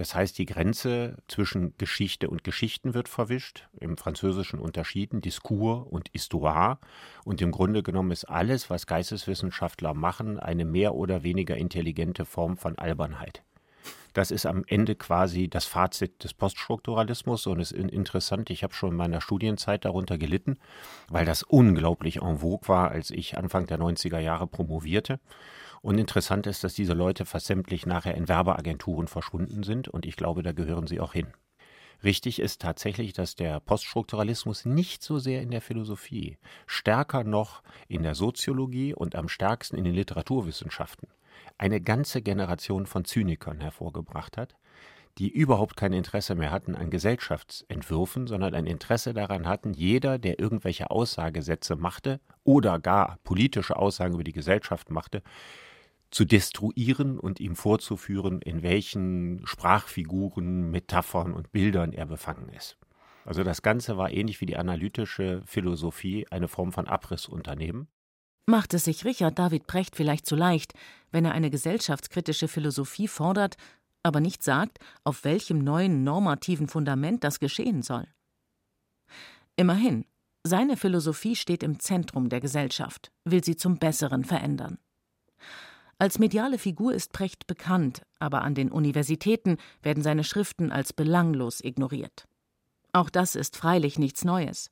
Das heißt, die Grenze zwischen Geschichte und Geschichten wird verwischt, im Französischen unterschieden, Discours und Histoire. Und im Grunde genommen ist alles, was Geisteswissenschaftler machen, eine mehr oder weniger intelligente Form von Albernheit. Das ist am Ende quasi das Fazit des Poststrukturalismus und es ist interessant, ich habe schon in meiner Studienzeit darunter gelitten, weil das unglaublich en vogue war, als ich Anfang der 90er Jahre promovierte. Und interessant ist, dass diese Leute fast sämtlich nachher in Werbeagenturen verschwunden sind und ich glaube, da gehören sie auch hin. Richtig ist tatsächlich, dass der Poststrukturalismus nicht so sehr in der Philosophie, stärker noch in der Soziologie und am stärksten in den Literaturwissenschaften eine ganze Generation von Zynikern hervorgebracht hat, die überhaupt kein Interesse mehr hatten an Gesellschaftsentwürfen, sondern ein Interesse daran hatten, jeder, der irgendwelche Aussagesätze machte oder gar politische Aussagen über die Gesellschaft machte, zu destruieren und ihm vorzuführen, in welchen Sprachfiguren, Metaphern und Bildern er befangen ist. Also das Ganze war ähnlich wie die analytische Philosophie eine Form von Abrissunternehmen. Macht es sich Richard David Precht vielleicht zu leicht, wenn er eine gesellschaftskritische Philosophie fordert, aber nicht sagt, auf welchem neuen normativen Fundament das geschehen soll? Immerhin, seine Philosophie steht im Zentrum der Gesellschaft, will sie zum Besseren verändern. Als mediale Figur ist Precht bekannt, aber an den Universitäten werden seine Schriften als belanglos ignoriert. Auch das ist freilich nichts Neues.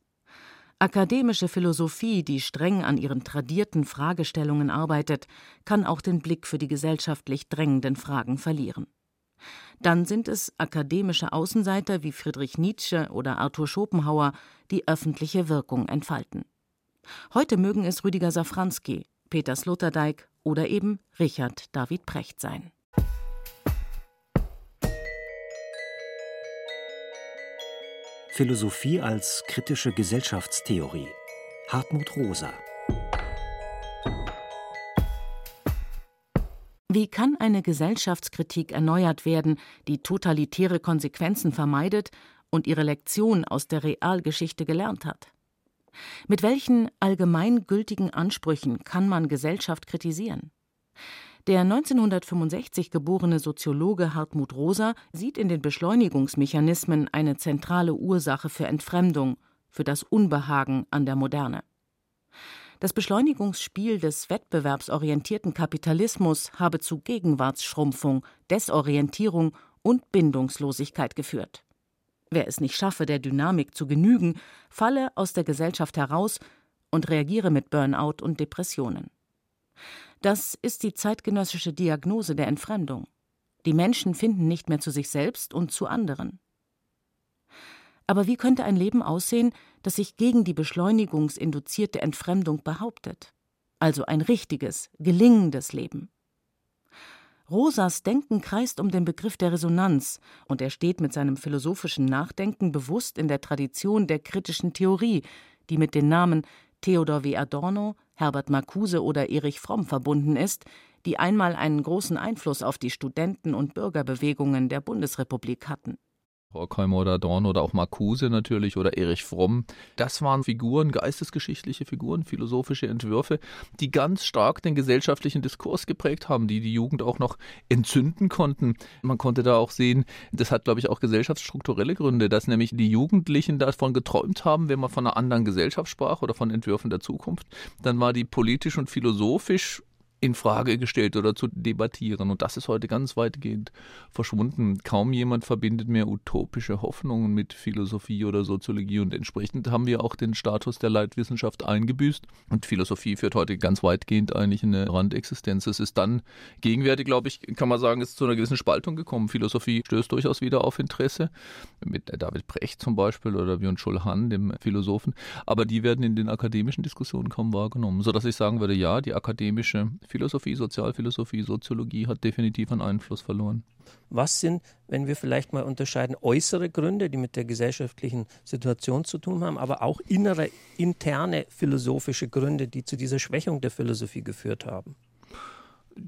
Akademische Philosophie, die streng an ihren tradierten Fragestellungen arbeitet, kann auch den Blick für die gesellschaftlich drängenden Fragen verlieren. Dann sind es akademische Außenseiter wie Friedrich Nietzsche oder Arthur Schopenhauer, die öffentliche Wirkung entfalten. Heute mögen es Rüdiger Safranski, Peter Sloterdijk oder eben Richard David Precht sein. Philosophie als kritische Gesellschaftstheorie. Hartmut Rosa. Wie kann eine Gesellschaftskritik erneuert werden, die totalitäre Konsequenzen vermeidet und ihre Lektion aus der Realgeschichte gelernt hat? Mit welchen allgemeingültigen Ansprüchen kann man Gesellschaft kritisieren? Der 1965 geborene Soziologe Hartmut Rosa sieht in den Beschleunigungsmechanismen eine zentrale Ursache für Entfremdung, für das Unbehagen an der Moderne. Das Beschleunigungsspiel des wettbewerbsorientierten Kapitalismus habe zu Gegenwartsschrumpfung, Desorientierung und Bindungslosigkeit geführt. Wer es nicht schaffe, der Dynamik zu genügen, falle aus der Gesellschaft heraus und reagiere mit Burnout und Depressionen. Das ist die zeitgenössische Diagnose der Entfremdung. Die Menschen finden nicht mehr zu sich selbst und zu anderen. Aber wie könnte ein Leben aussehen, das sich gegen die beschleunigungsinduzierte Entfremdung behauptet? also ein richtiges, gelingendes Leben. Rosas Denken kreist um den Begriff der Resonanz, und er steht mit seinem philosophischen Nachdenken bewusst in der Tradition der kritischen Theorie, die mit den Namen Theodor W. Adorno, Herbert Marcuse oder Erich Fromm verbunden ist, die einmal einen großen Einfluss auf die Studenten- und Bürgerbewegungen der Bundesrepublik hatten. Horkheimer oder Dorn oder auch Marcuse natürlich oder Erich Fromm. Das waren Figuren, geistesgeschichtliche Figuren, philosophische Entwürfe, die ganz stark den gesellschaftlichen Diskurs geprägt haben, die die Jugend auch noch entzünden konnten. Man konnte da auch sehen, das hat, glaube ich, auch gesellschaftsstrukturelle Gründe, dass nämlich die Jugendlichen davon geträumt haben, wenn man von einer anderen Gesellschaft sprach oder von Entwürfen der Zukunft, dann war die politisch und philosophisch in Frage gestellt oder zu debattieren. Und das ist heute ganz weitgehend verschwunden. Kaum jemand verbindet mehr utopische Hoffnungen mit Philosophie oder Soziologie und entsprechend haben wir auch den Status der Leitwissenschaft eingebüßt. Und Philosophie führt heute ganz weitgehend eigentlich in eine Randexistenz. Es ist dann gegenwärtig, glaube ich, kann man sagen, ist zu einer gewissen Spaltung gekommen. Philosophie stößt durchaus wieder auf Interesse, mit David Brecht zum Beispiel oder Byung-Chul Han, dem Philosophen. Aber die werden in den akademischen Diskussionen kaum wahrgenommen, sodass ich sagen würde, ja, die akademische Philosophie, Sozialphilosophie, Soziologie hat definitiv einen Einfluss verloren. Was sind, wenn wir vielleicht mal unterscheiden, äußere Gründe, die mit der gesellschaftlichen Situation zu tun haben, aber auch innere, interne philosophische Gründe, die zu dieser Schwächung der Philosophie geführt haben?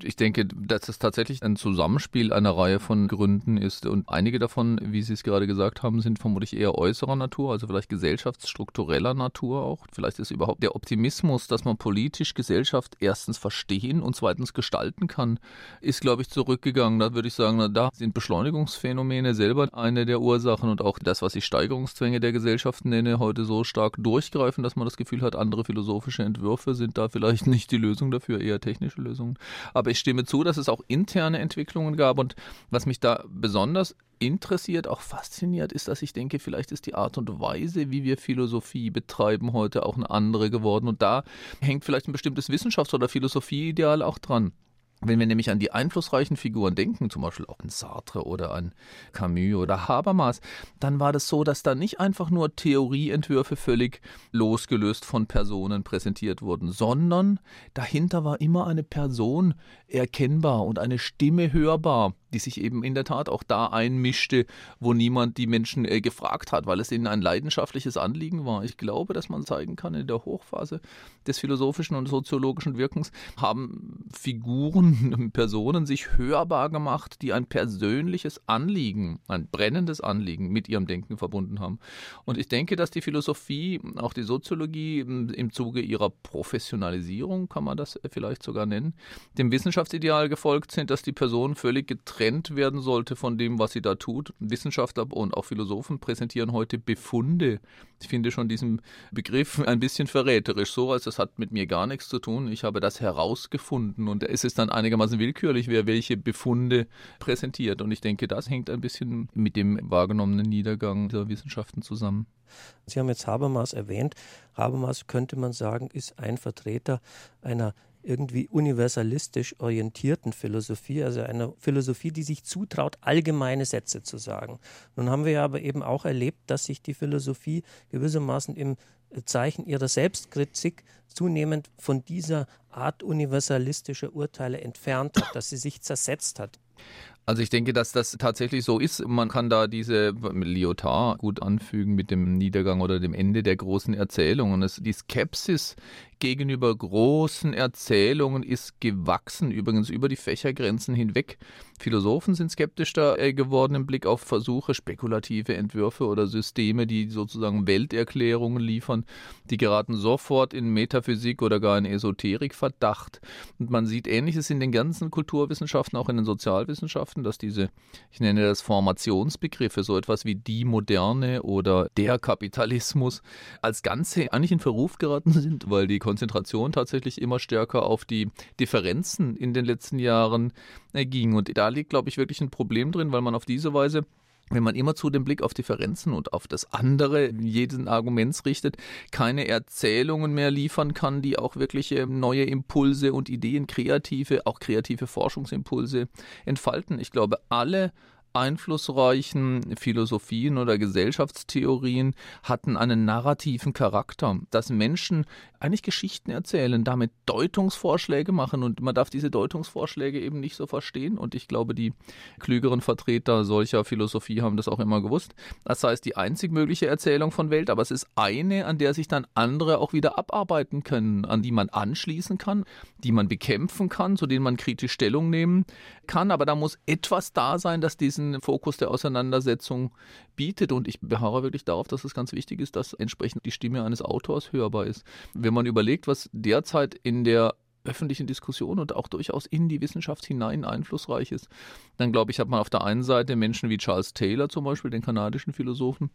Ich denke, dass es tatsächlich ein Zusammenspiel einer Reihe von Gründen ist. Und einige davon, wie Sie es gerade gesagt haben, sind vermutlich eher äußerer Natur, also vielleicht gesellschaftsstruktureller Natur auch. Vielleicht ist überhaupt der Optimismus, dass man politisch Gesellschaft erstens verstehen und zweitens gestalten kann, ist, glaube ich, zurückgegangen. Da würde ich sagen, da sind Beschleunigungsphänomene selber eine der Ursachen und auch das, was ich Steigerungszwänge der Gesellschaft nenne, heute so stark durchgreifen, dass man das Gefühl hat, andere philosophische Entwürfe sind da vielleicht nicht die Lösung dafür, eher technische Lösungen. Aber ich stimme zu, dass es auch interne Entwicklungen gab. Und was mich da besonders interessiert, auch fasziniert, ist, dass ich denke, vielleicht ist die Art und Weise, wie wir Philosophie betreiben, heute auch eine andere geworden. Und da hängt vielleicht ein bestimmtes Wissenschafts- oder Philosophieideal auch dran. Wenn wir nämlich an die einflussreichen Figuren denken, zum Beispiel auch an Sartre oder an Camus oder Habermas, dann war das so, dass da nicht einfach nur Theorieentwürfe völlig losgelöst von Personen präsentiert wurden, sondern dahinter war immer eine Person erkennbar und eine Stimme hörbar, die sich eben in der Tat auch da einmischte, wo niemand die Menschen äh, gefragt hat, weil es ihnen ein leidenschaftliches Anliegen war. Ich glaube, dass man zeigen kann, in der Hochphase des philosophischen und soziologischen Wirkens haben Figuren, Personen sich hörbar gemacht, die ein persönliches Anliegen, ein brennendes Anliegen mit ihrem Denken verbunden haben. Und ich denke, dass die Philosophie, auch die Soziologie im Zuge ihrer Professionalisierung, kann man das vielleicht sogar nennen, dem Wissenschaftsideal gefolgt sind, dass die Person völlig getrennt getrennt werden sollte von dem, was sie da tut. Wissenschaftler und auch Philosophen präsentieren heute Befunde. Ich finde schon diesen Begriff ein bisschen verräterisch, so als das hat mit mir gar nichts zu tun. Ich habe das herausgefunden und es ist dann einigermaßen willkürlich, wer welche Befunde präsentiert. Und ich denke, das hängt ein bisschen mit dem wahrgenommenen Niedergang der Wissenschaften zusammen. Sie haben jetzt Habermas erwähnt. Habermas könnte man sagen, ist ein Vertreter einer irgendwie universalistisch orientierten Philosophie, also einer Philosophie, die sich zutraut, allgemeine Sätze zu sagen. Nun haben wir aber eben auch erlebt, dass sich die Philosophie gewissermaßen im Zeichen ihrer Selbstkritik zunehmend von dieser Art universalistischer Urteile entfernt hat, dass sie sich zersetzt hat. Also ich denke, dass das tatsächlich so ist. Man kann da diese Lyotard gut anfügen mit dem Niedergang oder dem Ende der großen Erzählungen. Es, die Skepsis gegenüber großen Erzählungen ist gewachsen, übrigens über die Fächergrenzen hinweg. Philosophen sind skeptischer äh, geworden im Blick auf Versuche, spekulative Entwürfe oder Systeme, die sozusagen Welterklärungen liefern. Die geraten sofort in Metaphysik oder gar in Esoterikverdacht. Und man sieht Ähnliches in den ganzen Kulturwissenschaften, auch in den Sozialwissenschaften, dass diese, ich nenne das Formationsbegriffe, so etwas wie die Moderne oder der Kapitalismus, als Ganze eigentlich in Verruf geraten sind, weil die Konzentration tatsächlich immer stärker auf die Differenzen in den letzten Jahren äh, ging. Und da liegt, glaube ich, wirklich ein Problem drin, weil man auf diese Weise wenn man immer zu dem Blick auf Differenzen und auf das andere jeden Arguments richtet, keine Erzählungen mehr liefern kann, die auch wirklich neue Impulse und Ideen, kreative, auch kreative Forschungsimpulse entfalten. Ich glaube, alle einflussreichen Philosophien oder Gesellschaftstheorien hatten einen narrativen Charakter, dass Menschen eigentlich Geschichten erzählen, damit Deutungsvorschläge machen. Und man darf diese Deutungsvorschläge eben nicht so verstehen. Und ich glaube, die klügeren Vertreter solcher Philosophie haben das auch immer gewusst. Das heißt, die einzig mögliche Erzählung von Welt, aber es ist eine, an der sich dann andere auch wieder abarbeiten können, an die man anschließen kann, die man bekämpfen kann, zu denen man kritisch Stellung nehmen kann, aber da muss etwas da sein, das diesen diesen Fokus der Auseinandersetzung bietet. Und ich beharre wirklich darauf, dass es ganz wichtig ist, dass entsprechend die Stimme eines Autors hörbar ist. Wenn man überlegt, was derzeit in der öffentlichen Diskussion und auch durchaus in die Wissenschaft hinein einflussreich ist, dann glaube ich, hat man auf der einen Seite Menschen wie Charles Taylor zum Beispiel, den kanadischen Philosophen,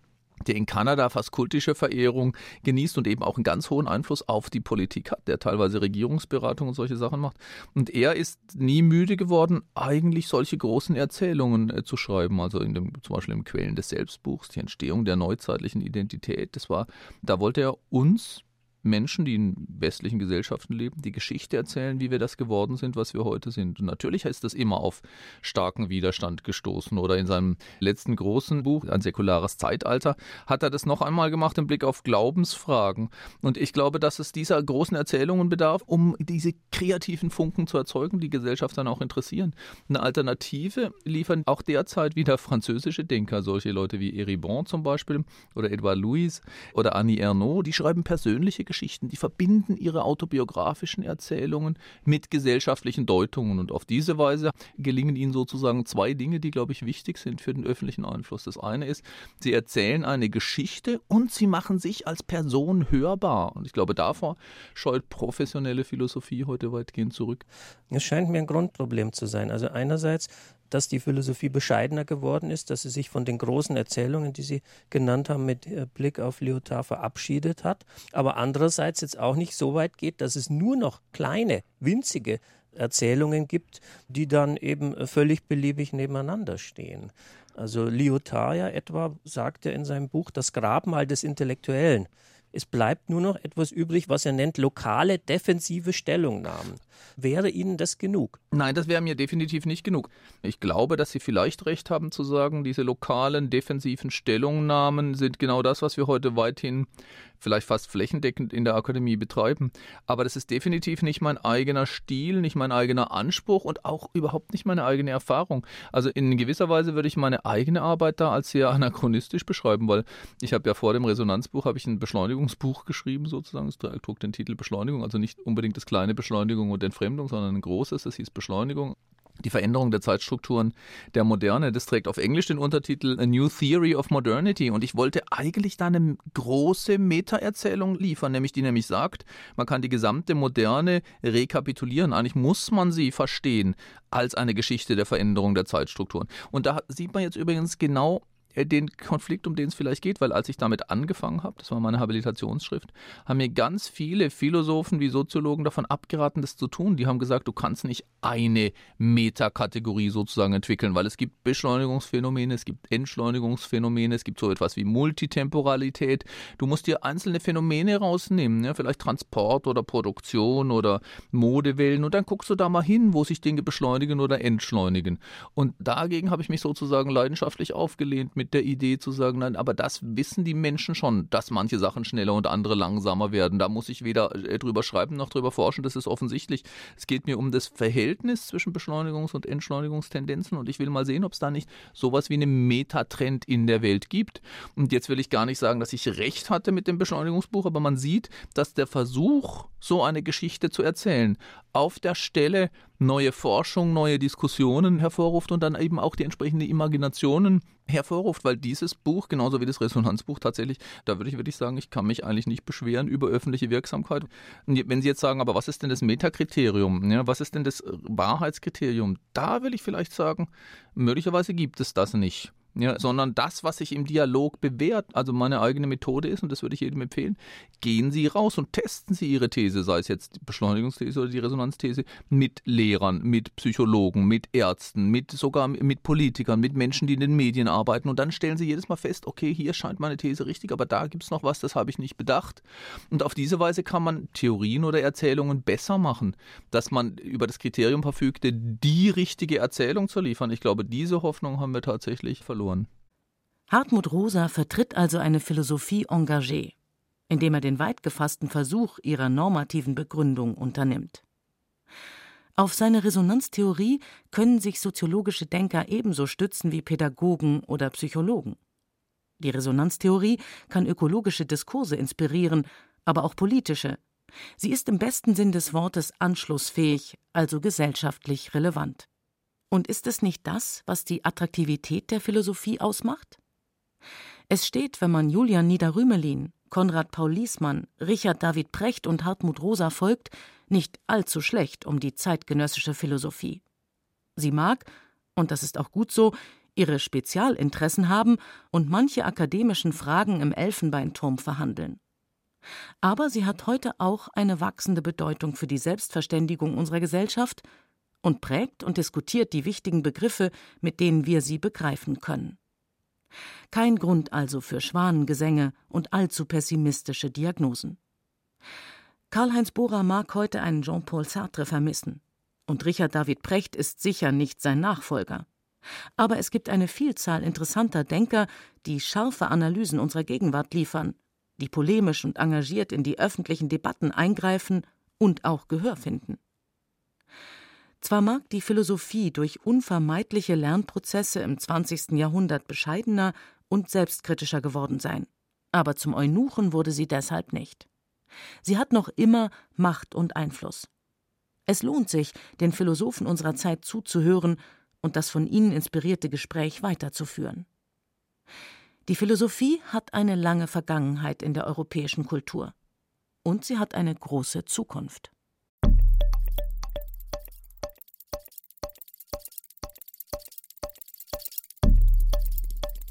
der in Kanada fast kultische Verehrung genießt und eben auch einen ganz hohen Einfluss auf die Politik hat, der teilweise Regierungsberatung und solche Sachen macht. Und er ist nie müde geworden, eigentlich solche großen Erzählungen äh, zu schreiben. Also in dem, zum Beispiel im Quellen des Selbstbuchs, die Entstehung der neuzeitlichen Identität. Das war, da wollte er uns Menschen, die in westlichen Gesellschaften leben, die Geschichte erzählen, wie wir das geworden sind, was wir heute sind. Und natürlich ist das immer auf starken Widerstand gestoßen. Oder in seinem letzten großen Buch, Ein säkulares Zeitalter, hat er das noch einmal gemacht im Blick auf Glaubensfragen. Und ich glaube, dass es dieser großen Erzählungen bedarf, um diese kreativen Funken zu erzeugen, die Gesellschaft dann auch interessieren. Eine Alternative liefern auch derzeit wieder französische Denker, solche Leute wie Eribon zum Beispiel oder Edouard Louis oder Annie Ernaux, die schreiben persönliche Geschichten Geschichten, die verbinden ihre autobiografischen Erzählungen mit gesellschaftlichen Deutungen. Und auf diese Weise gelingen ihnen sozusagen zwei Dinge, die, glaube ich, wichtig sind für den öffentlichen Einfluss. Das eine ist, sie erzählen eine Geschichte und sie machen sich als Person hörbar. Und ich glaube, davor scheut professionelle Philosophie heute weitgehend zurück. Es scheint mir ein Grundproblem zu sein. Also einerseits dass die Philosophie bescheidener geworden ist, dass sie sich von den großen Erzählungen, die Sie genannt haben, mit äh, Blick auf Lyotard verabschiedet hat, aber andererseits jetzt auch nicht so weit geht, dass es nur noch kleine, winzige Erzählungen gibt, die dann eben völlig beliebig nebeneinander stehen. Also Lyotard ja etwa sagt ja in seinem Buch Das Grabmal des Intellektuellen. Es bleibt nur noch etwas übrig, was er nennt lokale defensive Stellungnahmen. Wäre Ihnen das genug? Nein, das wäre mir definitiv nicht genug. Ich glaube, dass Sie vielleicht recht haben zu sagen, diese lokalen defensiven Stellungnahmen sind genau das, was wir heute weithin vielleicht fast flächendeckend in der Akademie betreiben. Aber das ist definitiv nicht mein eigener Stil, nicht mein eigener Anspruch und auch überhaupt nicht meine eigene Erfahrung. Also in gewisser Weise würde ich meine eigene Arbeit da als sehr anachronistisch beschreiben, weil ich habe ja vor dem Resonanzbuch habe ich ein Beschleunigungsbuch geschrieben sozusagen. Es trug den Titel Beschleunigung, also nicht unbedingt das kleine Beschleunigung und Entfremdung, sondern ein großes, das hieß Beschleunigung die Veränderung der Zeitstrukturen der Moderne. Das trägt auf Englisch den Untertitel A New Theory of Modernity. Und ich wollte eigentlich da eine große Meta-Erzählung liefern, nämlich die nämlich sagt, man kann die gesamte Moderne rekapitulieren. Eigentlich muss man sie verstehen als eine Geschichte der Veränderung der Zeitstrukturen. Und da sieht man jetzt übrigens genau den Konflikt, um den es vielleicht geht, weil als ich damit angefangen habe, das war meine Habilitationsschrift, haben mir ganz viele Philosophen wie Soziologen davon abgeraten, das zu tun. Die haben gesagt, du kannst nicht eine Metakategorie sozusagen entwickeln, weil es gibt Beschleunigungsphänomene, es gibt Entschleunigungsphänomene, es gibt so etwas wie Multitemporalität. Du musst dir einzelne Phänomene rausnehmen, ja, vielleicht Transport oder Produktion oder Modewellen und dann guckst du da mal hin, wo sich Dinge beschleunigen oder entschleunigen. Und dagegen habe ich mich sozusagen leidenschaftlich aufgelehnt mit mit der Idee zu sagen, nein, aber das wissen die Menschen schon, dass manche Sachen schneller und andere langsamer werden. Da muss ich weder äh, drüber schreiben noch drüber forschen, das ist offensichtlich. Es geht mir um das Verhältnis zwischen Beschleunigungs- und Entschleunigungstendenzen und ich will mal sehen, ob es da nicht sowas wie einen Metatrend in der Welt gibt. Und jetzt will ich gar nicht sagen, dass ich recht hatte mit dem Beschleunigungsbuch, aber man sieht, dass der Versuch, so eine Geschichte zu erzählen, auf der Stelle neue Forschung, neue Diskussionen hervorruft und dann eben auch die entsprechenden Imaginationen hervorruft, weil dieses Buch, genauso wie das Resonanzbuch tatsächlich, da würde ich wirklich sagen, ich kann mich eigentlich nicht beschweren über öffentliche Wirksamkeit. Wenn Sie jetzt sagen, aber was ist denn das Metakriterium? Ja, was ist denn das Wahrheitskriterium? Da will ich vielleicht sagen, möglicherweise gibt es das nicht ja, sondern das, was sich im Dialog bewährt, also meine eigene Methode ist, und das würde ich jedem empfehlen, gehen Sie raus und testen Sie Ihre These, sei es jetzt die Beschleunigungsthese oder die Resonanzthese, mit Lehrern, mit Psychologen, mit Ärzten, mit sogar mit Politikern, mit Menschen, die in den Medien arbeiten und dann stellen Sie jedes Mal fest, okay, hier scheint meine These richtig, aber da gibt es noch was, das habe ich nicht bedacht. Und auf diese Weise kann man Theorien oder Erzählungen besser machen, dass man über das Kriterium verfügte, die richtige Erzählung zu liefern. Ich glaube, diese Hoffnung haben wir tatsächlich verloren verloren. Hartmut Rosa vertritt also eine Philosophie engagée, indem er den weit gefassten Versuch ihrer normativen Begründung unternimmt. Auf seine Resonanztheorie können sich soziologische Denker ebenso stützen wie Pädagogen oder Psychologen. Die Resonanztheorie kann ökologische Diskurse inspirieren, aber auch politische. Sie ist im besten Sinn des Wortes anschlussfähig, also gesellschaftlich relevant. Und ist es nicht das, was die Attraktivität der Philosophie ausmacht? Es steht, wenn man Julian Niederrümelin, Konrad Paul Liesmann, Richard David Precht und Hartmut Rosa folgt, nicht allzu schlecht um die zeitgenössische Philosophie. Sie mag, und das ist auch gut so, ihre Spezialinteressen haben und manche akademischen Fragen im Elfenbeinturm verhandeln. Aber sie hat heute auch eine wachsende Bedeutung für die Selbstverständigung unserer Gesellschaft und prägt und diskutiert die wichtigen Begriffe, mit denen wir sie begreifen können. Kein Grund also für Schwanengesänge und allzu pessimistische Diagnosen. Karl-Heinz Bohrer mag heute einen Jean-Paul Sartre vermissen. Und Richard David Precht ist sicher nicht sein Nachfolger. Aber es gibt eine Vielzahl interessanter Denker, die scharfe Analysen unserer Gegenwart liefern, die polemisch und engagiert in die öffentlichen Debatten eingreifen und auch Gehör finden. Zwar mag die Philosophie durch unvermeidliche Lernprozesse im 20. Jahrhundert bescheidener und selbstkritischer geworden sein, aber zum Eunuchen wurde sie deshalb nicht. Sie hat noch immer Macht und Einfluss. Es lohnt sich, den Philosophen unserer Zeit zuzuhören und das von ihnen inspirierte Gespräch weiterzuführen. Die Philosophie hat eine lange Vergangenheit in der europäischen Kultur. Und sie hat eine große Zukunft.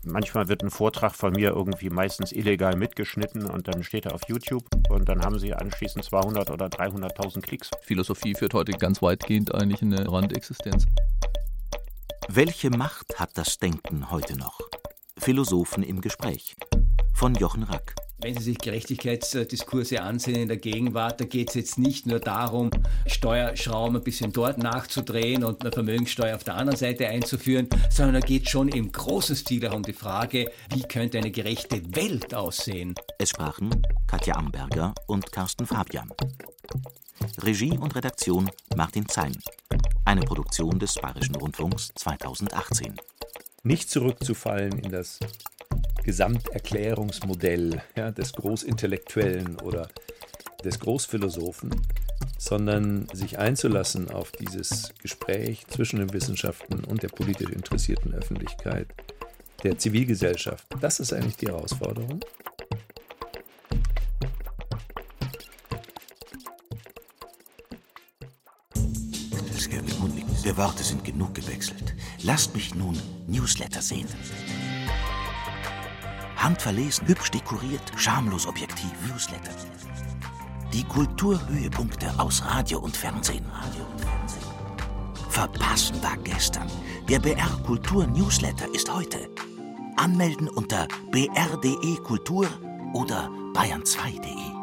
Manchmal wird ein Vortrag von mir irgendwie meistens illegal mitgeschnitten und dann steht er auf YouTube und dann haben sie anschließend 200 oder 300.000 Klicks. Philosophie führt heute ganz weitgehend eigentlich in eine Randexistenz. Welche Macht hat das Denken heute noch? Philosophen im Gespräch von Jochen Rack. Wenn Sie sich Gerechtigkeitsdiskurse ansehen in der Gegenwart, da geht es jetzt nicht nur darum, Steuerschrauben ein bisschen dort nachzudrehen und eine Vermögenssteuer auf der anderen Seite einzuführen, sondern da geht schon im großen Stil auch um die Frage, wie könnte eine gerechte Welt aussehen. Es sprachen Katja Amberger und Carsten Fabian. Regie und Redaktion Martin Zein. Eine Produktion des Bayerischen Rundfunks 2018. Nicht zurückzufallen in das Gesamterklärungsmodell ja, des Großintellektuellen oder des Großphilosophen, sondern sich einzulassen auf dieses Gespräch zwischen den Wissenschaften und der politisch interessierten Öffentlichkeit, der Zivilgesellschaft. Das ist eigentlich die Herausforderung. Die Worte sind genug gewechselt. Lasst mich nun Newsletter sehen. Handverlesen, hübsch dekoriert, schamlos objektiv. Newsletter. Die Kulturhöhepunkte aus Radio und Fernsehen. Verpassen war gestern. Der BR Kultur Newsletter ist heute. Anmelden unter br.de Kultur oder bayern2.de.